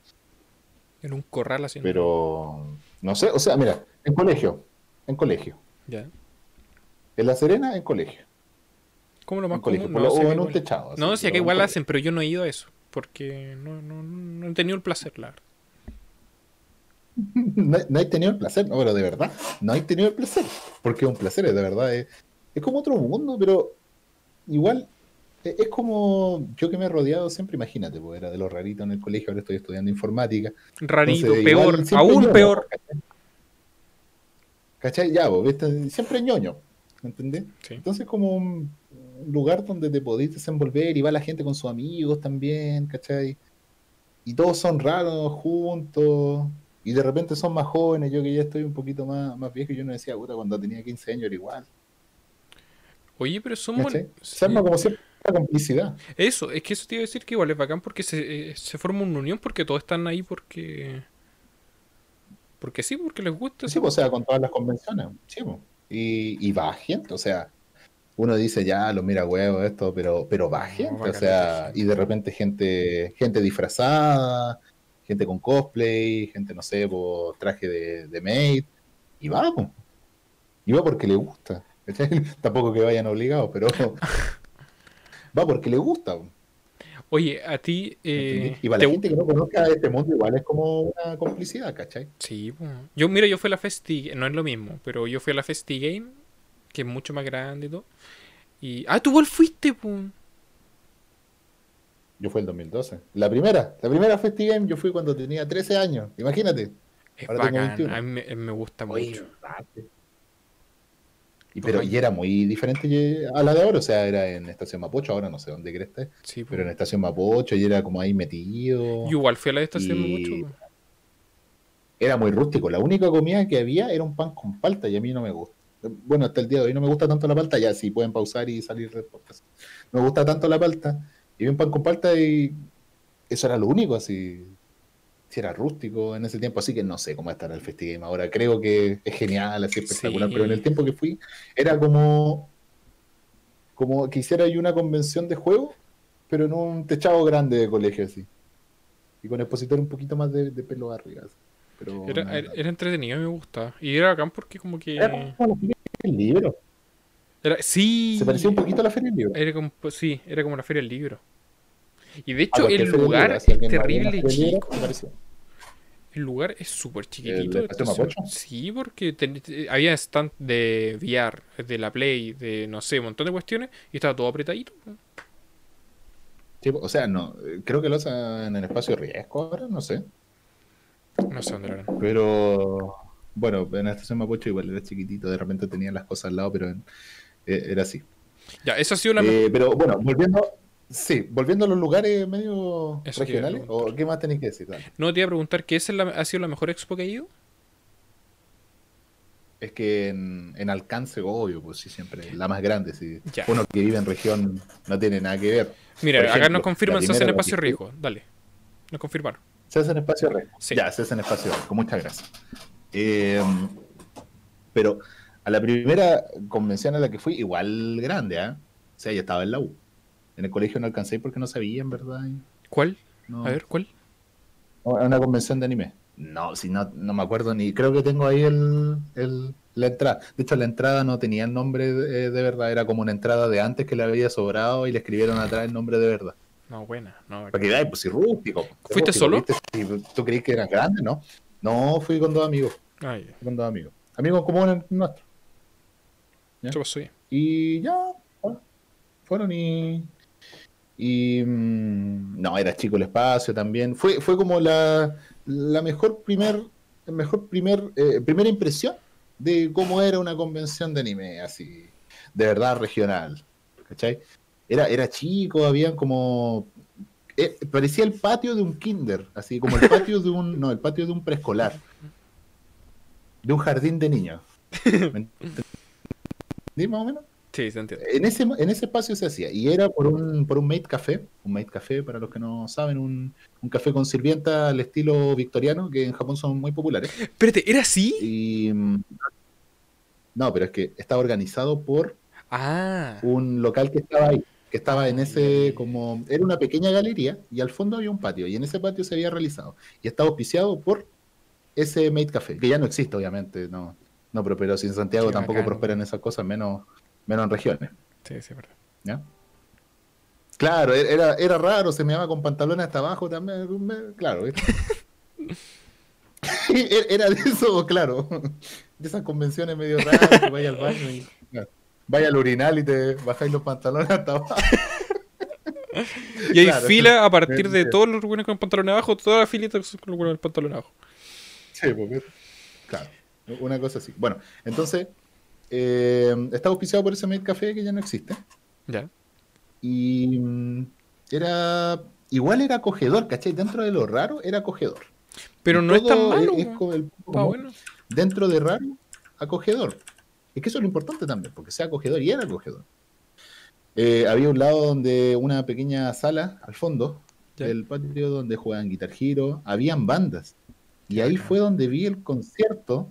En un corral así. Pero no sé, o sea, mira, en colegio, en colegio. Ya. En La Serena, en colegio. ¿Cómo lo más común? No, o en un igual. techado. así, No, sí, acá igual hacen, pero yo no he ido a eso. Porque no, no, no he tenido el placer, la verdad. No, no he tenido el placer, no, pero de verdad, no he tenido el placer. Porque es un placer, de verdad. Es, es como otro mundo, pero igual es, es como yo que me he rodeado siempre, imagínate, pues era de los raritos en el colegio, ahora estoy estudiando informática. Rarito, Entonces, peor, igual aún ñoño, peor. ¿cachai? ¿Cachai? Ya, vos, ¿viste? siempre ñoño, ¿me entendés? Sí. Entonces como un lugar donde te podés desenvolver y va la gente con sus amigos también, ¿cachai? Y todos son raros juntos y de repente son más jóvenes, yo que ya estoy un poquito más, más viejo, yo no decía, puta, cuando tenía 15 años era igual. Oye, pero somos. ¿cachai? sí. Se arma como cierta complicidad. Eso, es que eso te iba a decir que igual es bacán porque se, eh, se forma una unión porque todos están ahí porque. Porque sí, porque les gusta. Sí, pues, o sea, con todas las convenciones, sí, pues. y, y va gente, o sea, uno dice ya, lo mira huevo esto, pero, pero va gente, o sea, y de repente gente, gente disfrazada, gente con cosplay, gente, no sé, por traje de, de maid, y va, y va porque le gusta. Tampoco que vayan obligados, pero va porque le gusta, Oye, a ti. Eh, y para te la gente que no conozca este mundo igual es como una complicidad, ¿cachai? Sí, yo mira, yo fui a la Festi, no es lo mismo, pero yo fui a la Festi Game, que es mucho más grande y todo. Y ah, tú igual fuiste, po. Yo fui el 2012. La primera, la primera FestiGame yo fui cuando tenía 13 años. Imagínate. Es Ahora tengo bacán, 21. a mí me, me gusta Oye, mucho. bastante. Y, pero, y era muy diferente a la de ahora, o sea, era en Estación Mapocho, ahora no sé dónde crees que Sí, pero en Estación Mapocho y era como ahí metido. Yo igual fui a la estación Y- mucho. Era muy rústico, la única comida que había era un pan con palta y a mí no me gusta. Bueno, hasta el día de hoy no me gusta tanto la palta, ya si pueden pausar y salir del podcast. No me gusta tanto la palta, y vi un pan con palta y eso era lo único, así. Si era rústico en ese tiempo, así que no sé cómo estará el FestiGame ahora. Creo que es genial, así espectacular, Sí. pero en el tiempo que fui era como como que hiciera yo una convención de juego, pero en un techado grande de colegio así. Y con expositor un poquito más de, de pelo arriba. así. Pero Era, nada. era, era entretenido, me gustaba. Y era bacán porque como que... Era como la feria del libro. Era, sí. Se parecía un poquito a la feria del libro. Era como, pues, sí, era como la feria del libro. Y de A hecho, el lugar libro, es terrible chico. El lugar es súper chiquitito. Sí, porque ten- había stand de VR, de la Play, de no sé, un montón de cuestiones. Y estaba todo apretadito. Sí, o sea, no, creo que lo hacen en el espacio riesgo ahora, no sé. No sé dónde lo harán. Pero bueno, en la estación Mapocho igual era chiquitito, de repente tenían las cosas al lado, pero en- eh, era así. Ya, esa ha sido la. Eh, pero bueno, volviendo, sí, volviendo a los lugares medio Eso regionales. ¿o qué más tenéis que decir? Dale. No te iba a preguntar esa es ha sido la mejor expo que ha ido. Es que en, en alcance, obvio, pues sí, siempre, la más grande, sí. Ya. Uno que vive en región no tiene nada que ver. Mira, acá nos confirman se hace en espacio riesgo. Dale. Nos confirmaron. Se hace en espacio riesgo. Sí. Ya, se hace en espacio riesgo, muchas gracias. Eh, pero a la primera convención a la que fui, igual grande, ¿ah? O sea, ya estaba en la U. En el colegio no alcancé porque no sabía, en verdad. ¿Cuál? no- A ver, ¿cuál? Una convención de anime. No, si no, no me acuerdo ni. Creo que tengo ahí el, el- la entrada. De hecho, la entrada no tenía el nombre de, de verdad. Era como una entrada de antes que le había sobrado y le escribieron atrás el nombre de verdad. No, buena. No, Para que pues sí, rústico. ¿Fuiste rústico, solo? ¿viste? Si ¿Tú creías que eran grandes, no? No, fui con dos amigos. Con dos amigos. Amigos comunes nuestros. ¿Ya? ¿qué pasó ahí? Y ya, bueno, fueron y. Y. mm, no, era chico el espacio también. Fue, fue como la, la mejor primer. mejor primer. eh, primera impresión de cómo era una convención de anime, así. De verdad regional. ¿Cachai? Era, era chico, habían como. eh, parecía el patio de un kinder, así como el patio de un. No, el patio de un preescolar. De un jardín de niños. ¿Me entendí más o menos? Sí, se entiende. En ese, en ese espacio se hacía, y era por un, por un mate café, un mate café, para los que no saben, un, un café con sirvienta al estilo victoriano, que en Japón son muy populares. Espérate, ¿era así? Y no, pero es que estaba organizado por Ah. un local que estaba ahí, que estaba en ese, como, era una pequeña galería, y al fondo había un patio, y en ese patio se había realizado, y estaba auspiciado por ese mate café, que ya no existe, obviamente, no, no, pero, pero si en Santiago tampoco prosperan esas cosas, menos, menos en regiones. Sí, sí, es verdad. ¿Ya? Claro, e- era, era raro, se me daba con pantalones hasta abajo también, me- claro. E- era de eso, claro, de esas convenciones medio raras, que vaya al baño y vaya al urinal y te bajáis los pantalones hasta abajo. Y hay Claro. fila a partir de todos los buenos con pantalones abajo, toda la filita con los con pantalones abajo. Sí, porque, claro, una cosa así. Bueno, entonces, eh, estaba auspiciado por ese Made Café que ya no existe. Ya. Y mm, era, igual era acogedor, ¿cachai? Dentro de lo raro, era acogedor. Pero no es tan malo. es po. como el- Está como bueno. dentro de raro, acogedor. Es que eso es lo importante también, porque sea acogedor y era acogedor. Eh, había un lado donde una pequeña sala al fondo Ya. del patio donde jugaban Guitar Hero, habían bandas. Y ahí fue donde vi el concierto,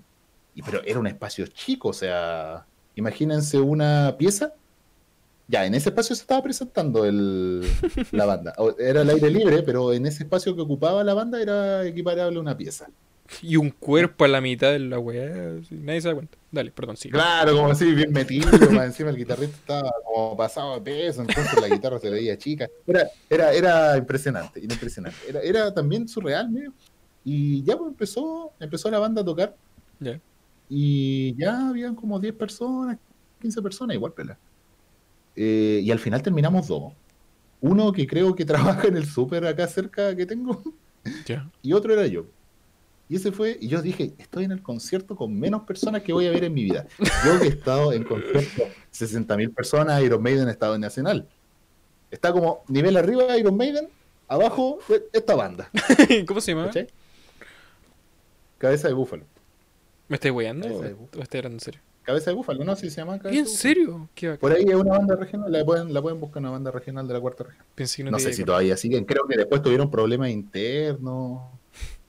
y, pero era un espacio chico, o sea, imagínense una pieza. Ya, en ese espacio se estaba presentando el, la banda. Era el aire libre, pero en ese espacio que ocupaba la banda era equiparable a una pieza. Y un cuerpo a la mitad de la weá. Nadie se da cuenta. Dale, perdón, sí. Claro, como así, bien metido, más encima el guitarrista estaba como pasado de peso, entonces la guitarra se veía chica. Era, era, era impresionante, era impresionante. Era, era también surreal, medio. Y ya pues, empezó, empezó la banda a tocar Ya. y ya habían como 10 personas, 15 personas, igual pela. Eh, y al final terminamos dos. uno que creo que trabaja en el súper acá cerca que tengo, Ya. y otro era yo. Y ese fue, y yo dije, estoy en el concierto con menos personas que voy a ver en mi vida. Yo que he estado en conciertos 60.000 personas, Iron Maiden ha estado en Nacional. Está como nivel arriba Iron Maiden, abajo esta banda. ¿Cómo se llama? ¿cachai? Cabeza de búfalo. ¿Me estáis weyando? ¿O es. o estáis hablando en serio? Cabeza de búfalo, ¿no? Si se llama Cabeza ¿Y en de serio? Qué. Por ahí es una banda regional, la pueden, la pueden buscar una banda regional de la cuarta región. Pensé que no, No sé si todavía siguen, creo que después tuvieron problemas internos,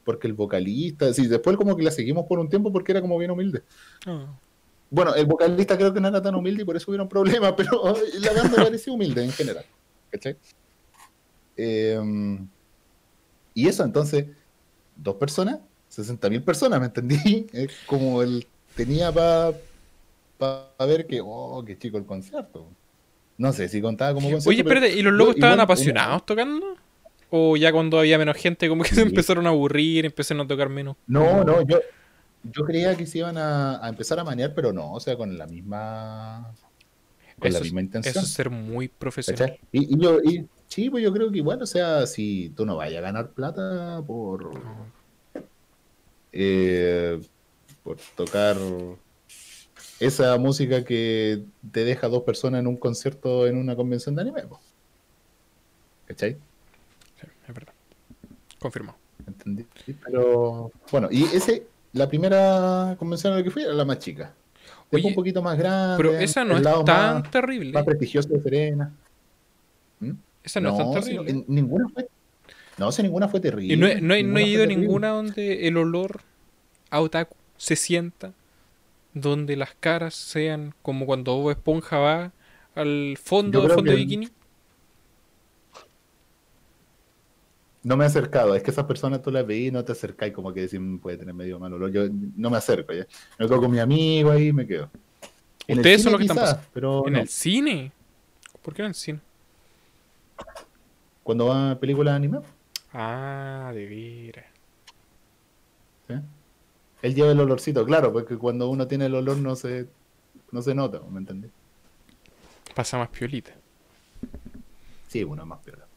porque el vocalista, sí, después como que la seguimos por un tiempo porque era como bien humilde. Ah. Bueno, el vocalista creo que no era tan humilde y por eso hubieron problemas, pero la banda parecía humilde en general. ¿Cachai? Eh, y eso, entonces, dos personas, 60.000 personas, ¿me entendí? Es como él tenía para ver que, oh, qué chico el concierto. No sé si contaba como concierto. Oye, espérate, ¿y los locos estaban igual- apasionados tocando? ¿O ya cuando había menos gente como que se empezaron a aburrir, empezaron a tocar menos? No, no, yo, yo creía que se iban a, a empezar a manear, pero no, o sea, con la misma, con Eso la misma intención. Eso es ser muy profesional. y yo, y, sí, pues yo creo que igual, o sea, si tú no vayas a ganar plata por, eh, por tocar esa música que te deja dos personas en un concierto en una convención de anime, pues. ¿cachai? Es verdad. Confirmado. ¿Entendí? Sí, Pero bueno, y ese, la primera convención a la que fui era la más chica. Oye, un poquito más grande. Pero esa no es tan más, terrible. más prestigioso de Serena. ¿Mm? Esa no, es tan terrible. en- ninguna fue. No, si ninguna fue terrible. Y no, he- no, he- no he ido a ninguna donde el olor a otaku se sienta, donde las caras sean como cuando Bob Esponja va al fondo creo fondo de bikini. No me he acercado, es que esas personas tú las veís y no te acercáis como que decir puede tener medio mal olor. Yo no me acerco ya. Me quedo con mi amigo ahí y me quedo. En Ustedes son los que están quizás, pasando. Pero ¿En no. el cine? ¿Por qué en el cine? Cuando va a películas de anime, Ah, de veras. ¿sí? él lleva el olorcito, claro, porque cuando uno tiene el olor no se, no se nota, ¿me entendés? Pasa más piolita. Sí, uno es más peor.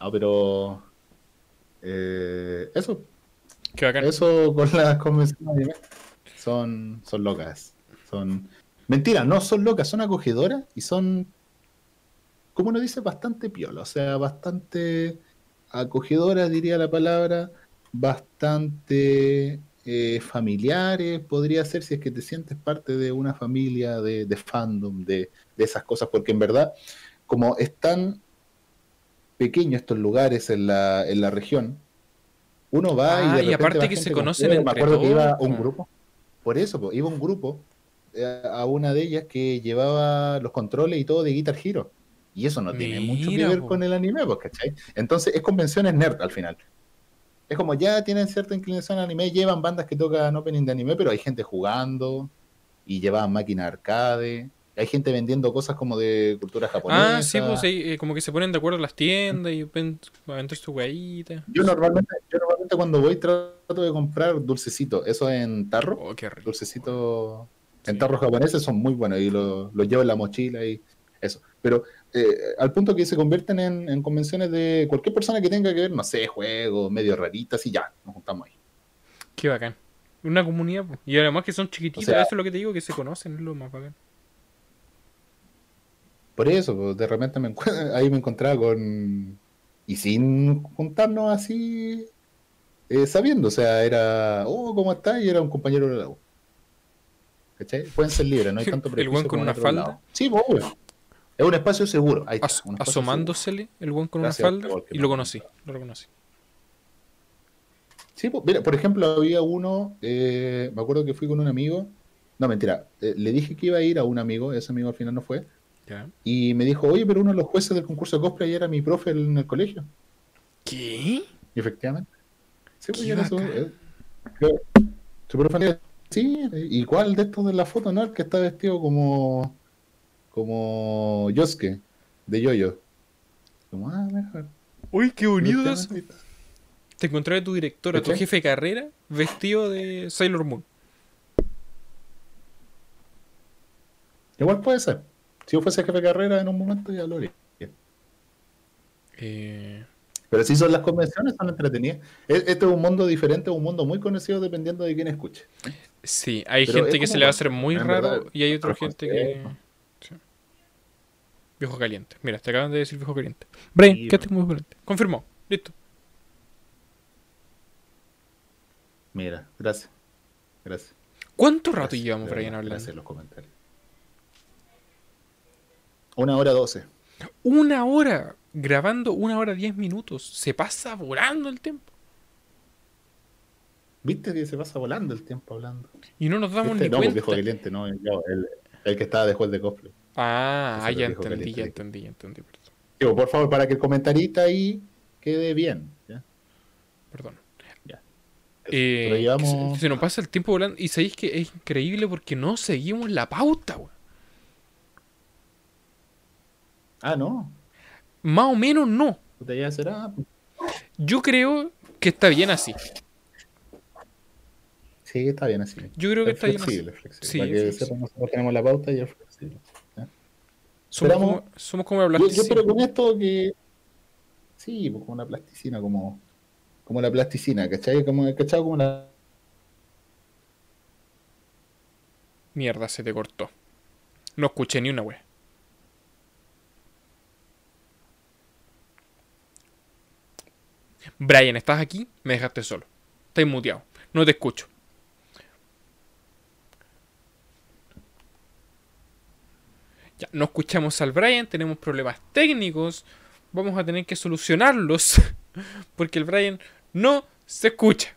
No, pero. Eh, eso, Qué bacán. eso con las convenciones de anime son, son locas. Son. Mentira, no son locas, son acogedoras y son. Como uno dice, bastante piola. O sea, bastante acogedoras, diría la palabra. Bastante eh, familiares, podría ser si es que te sientes parte de una familia de, de fandom, de, de esas cosas, porque en verdad, como están pequeños estos lugares en la, en la región, uno va y Ah, de y repente aparte va que se con conocen fiebre. Me entre acuerdo que iba un po. grupo, por eso, iba un grupo eh, a una de ellas que llevaba los controles y todo de Guitar Hero. Y eso no tiene mucho que ver po. con el anime, pues, ¿cachai? Entonces es convenciones nerd al final. Es como ya tienen cierta inclinación al anime, llevan bandas que tocan opening de anime, pero hay gente jugando y llevaban máquinas arcade. Hay gente vendiendo cosas como de cultura japonesa. Ah, sí, pues eh, como que se ponen de acuerdo las tiendas y ven a vender su guayita. Yo normalmente, yo normalmente cuando voy trato de comprar dulcecitos, eso en tarro, Oh, qué rico. dulcecitos en tarros japoneses son muy buenos y los los llevo en la mochila y eso. Pero eh, al punto que se convierten en, en convenciones de cualquier persona que tenga que ver, no sé, juegos, medio raritas y ya, nos juntamos ahí. Qué bacán. Una comunidad, po. y además que son chiquititas, O sea- eso es lo que te digo, que se conocen, es lo más bacán. Por eso, pues, de repente me ahí me encontraba con... Y sin juntarnos así, eh, sabiendo, o sea, era, oh, ¿cómo estás? Y era un compañero de la U. ¿Cachai? Pueden ser libres, no hay tanto El weón con una falda. Sí, pues, obvio. Es un espacio seguro. Ahí As- asomándosele el buen con Gracias, una falda y lo conocí, lo reconocí. Sí, pues, mira, por ejemplo, había uno, eh, me acuerdo que fui con un amigo, no, mentira, eh, le dije que iba a ir a un amigo, ese amigo al final no fue, ¿Ya? y me dijo, oye, pero uno de los jueces del concurso de cosplay era mi profe en el colegio. ¿Qué? Y efectivamente. Sí, pues era su, eh, su profe sí, ¿y cuál de estos de la foto, no? El que está vestido como, como Yosuke, de Yoyo. Como, ah, mejor. Uy, qué bonito eso. Te encontré a tu directora, tu jefe de carrera, vestido de Sailor Moon. Igual puede ser. Si yo fuese jefe de carrera en un momento ya lo haría. Eh, Pero sí son las convenciones, son entretenidas. E- Este es un mundo diferente, un mundo muy conocido dependiendo de quién escuche. sí, hay Pero gente que se le va a hacer muy raro verdad, y hay otra gente que... sí. Viejo caliente. Mira, te acaban de decir viejo caliente. Brian, Sí, quédate muy caliente. Confirmó. Listo. Mira, gracias. Gracias. ¿Cuánto rato gracias, llevamos, Brian, hablando? Gracias los comentarios. Una hora doce. Una hora grabando, una hora diez minutos. Se pasa volando el tiempo. ¿Viste que se pasa volando el tiempo hablando? Y no nos damos Este, ni no, cuenta. no, el, el- el que estaba después de cosplay. Ah, ah, ya entendí, ya entendí, ya entendí. Perdón. Digo, por favor, para que el comentarista ahí quede bien. ¿ya? perdón. Ya. Eh, Pero llevamos- que se, se nos pasa el tiempo volando. Y sabéis que es increíble porque no seguimos la pauta, weón. Ah, no. Más o menos no. Ya será. Yo creo que está bien así. Sí, está bien así. Yo creo que Es está bien así. flexible, flexible. Sí, Para que flexible. sepan, nosotros tenemos la pauta y es flexible. Somos Esperamos- como, somos como la Yo, yo plasticina. espero con esto que. Sí, pues como una plasticina, como. Como la plasticina, ¿cachai? Como, ¿cachai? Como la. Mierda, se te cortó. No escuché ni una wea. Brian, ¿estás aquí? Me dejaste solo. Estás muteado. No te escucho. Ya, no escuchamos al Brian, tenemos problemas técnicos. Vamos a tener que solucionarlos. Porque el Brian no se escucha.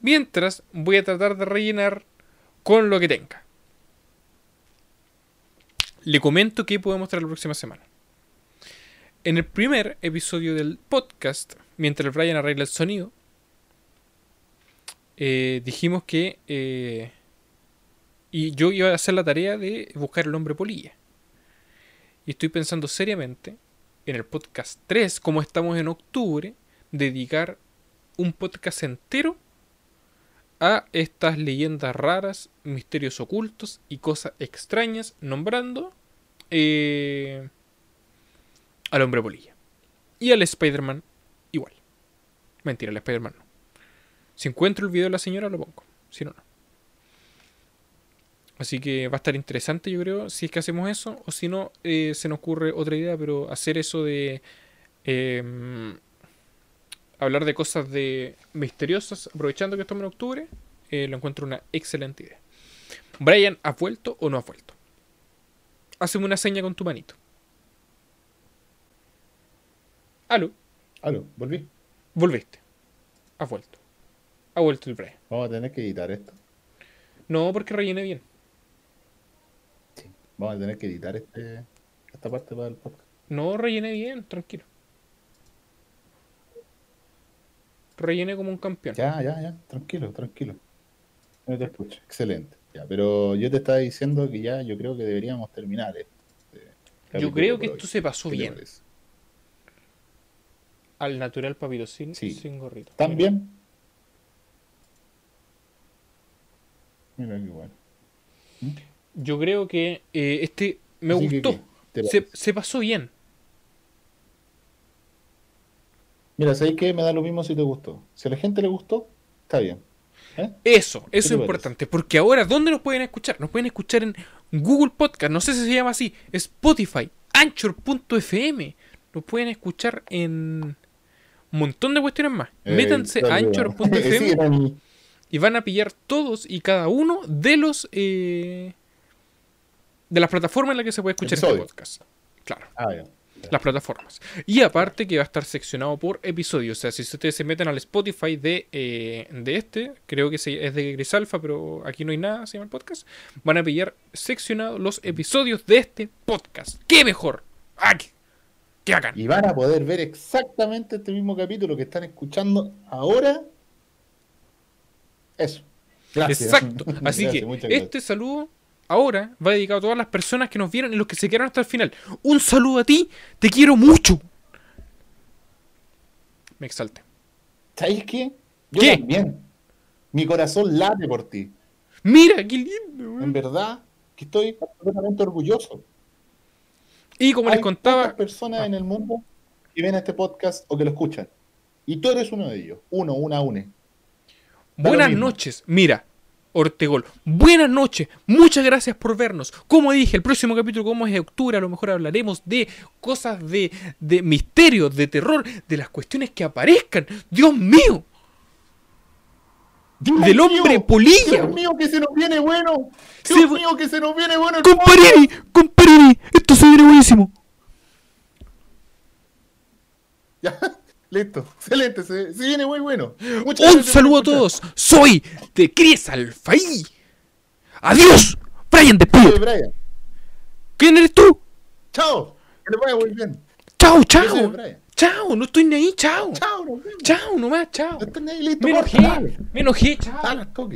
Mientras voy a tratar de rellenar con lo que tenga. Le comento qué podemos traer la próxima semana. En el primer episodio del podcast, mientras Brian arregla el sonido, eh, dijimos que eh, y yo iba a hacer la tarea de buscar el hombre polilla. Y estoy pensando seriamente en el podcast 3, como estamos en octubre, dedicar un podcast entero a estas leyendas raras, misterios ocultos y cosas extrañas, nombrando eh, al hombre polilla. Y al Spider-Man igual. Mentira, al Spider-Man no. Si encuentro el video de la señora, lo pongo. Si no, no. Así que va a estar interesante, yo creo, si es que hacemos eso. O si no, eh, se nos ocurre otra idea, pero hacer eso de... eh, hablar de cosas de misteriosas, aprovechando que estamos en octubre, eh, lo encuentro una excelente idea. Brian, ¿has vuelto o no has vuelto? Hazme una seña con tu manito. Aló, Aló, volví. volviste. Has vuelto. Ha vuelto el Brian. Vamos a tener que editar esto. No, porque rellené bien. Vamos a tener que editar este, esta parte para el podcast. No, rellené bien, tranquilo. Rellené como un campeón. Ya, ya, ya, tranquilo, tranquilo. No te escucho. Excelente. Ya, pero yo te estaba diciendo que ya yo creo que deberíamos terminar este Yo capítulo creo que esto se pasó ¿Qué te bien. parece? Al natural papito, sin, Sí. sin gorrito. ¿Tan bien? Mira qué bueno. Yo creo que eh, este me Así gustó. ¿qué? ¿Te Se, se pasó bien. Mira, ¿sabes qué? Me da lo mismo si te gustó. Si a la gente le gustó, está bien. ¿Eh? Eso, eso es parece? importante. Porque ahora, ¿dónde nos pueden escuchar? Nos pueden escuchar en Google Podcast, no sé si se llama así, Spotify, Anchor.fm. Nos pueden escuchar en un montón de cuestiones más. Eh, Métanse a Anchor.fm sí, y van a pillar todos y cada uno de los eh, de las plataformas en las que se puede escuchar este Episodio. podcast. Claro, Ah, ya. las plataformas. Y aparte que va a estar seccionado por episodios. O sea, si ustedes se meten al Spotify de, eh, de este, creo que es de Gris Alpha, pero aquí no hay nada, se llama el podcast, van a pillar seccionados los episodios de este podcast. ¡Qué mejor! ¡Ah, qué, qué bacán! Y van a poder ver exactamente este mismo capítulo que están escuchando ahora. Eso. Gracias. Exacto. Así Gracias, que este saludo ahora va dedicado a todas las personas que nos vieron y los que se quedaron hasta el final. Un saludo a ti, te quiero mucho. Me exalté. ¿Sabes qué? Yo ¿Qué? también. Mi corazón late por ti. Mira, qué lindo. En verdad, que estoy completamente orgulloso. Y como les Hay contaba, pocas personas Ah. en el mundo que ven este podcast o que lo escuchan. Y tú eres uno de ellos. Uno, una, une. Da Buenas noches. Mira, Ortegol. Buenas noches. Muchas gracias por vernos. Como dije, el próximo capítulo, como es de octubre, a lo mejor hablaremos de cosas de, de misterios, de terror, de las cuestiones que aparezcan. Dios mío. Dios Del hombre mío, polilla. Dios mío, que se nos viene bueno. Dios mío, que se nos viene bueno. Comparini, comparini. Esto se viene buenísimo. Ya, listo. Excelente. Se, se viene muy bueno. Muchas Un saludo a todos. Soy de Cries Alfaí. Adiós. Brian, despídete. Brian. ¿Quién eres tú? Chao. Que le vaya muy bien. Chao, chao. Chao, no estoy ni ahí. Chao. Chao, vemos. Chao nomás, chao. No estás ni ahí, listo. Me enojé. Me enojé, chao.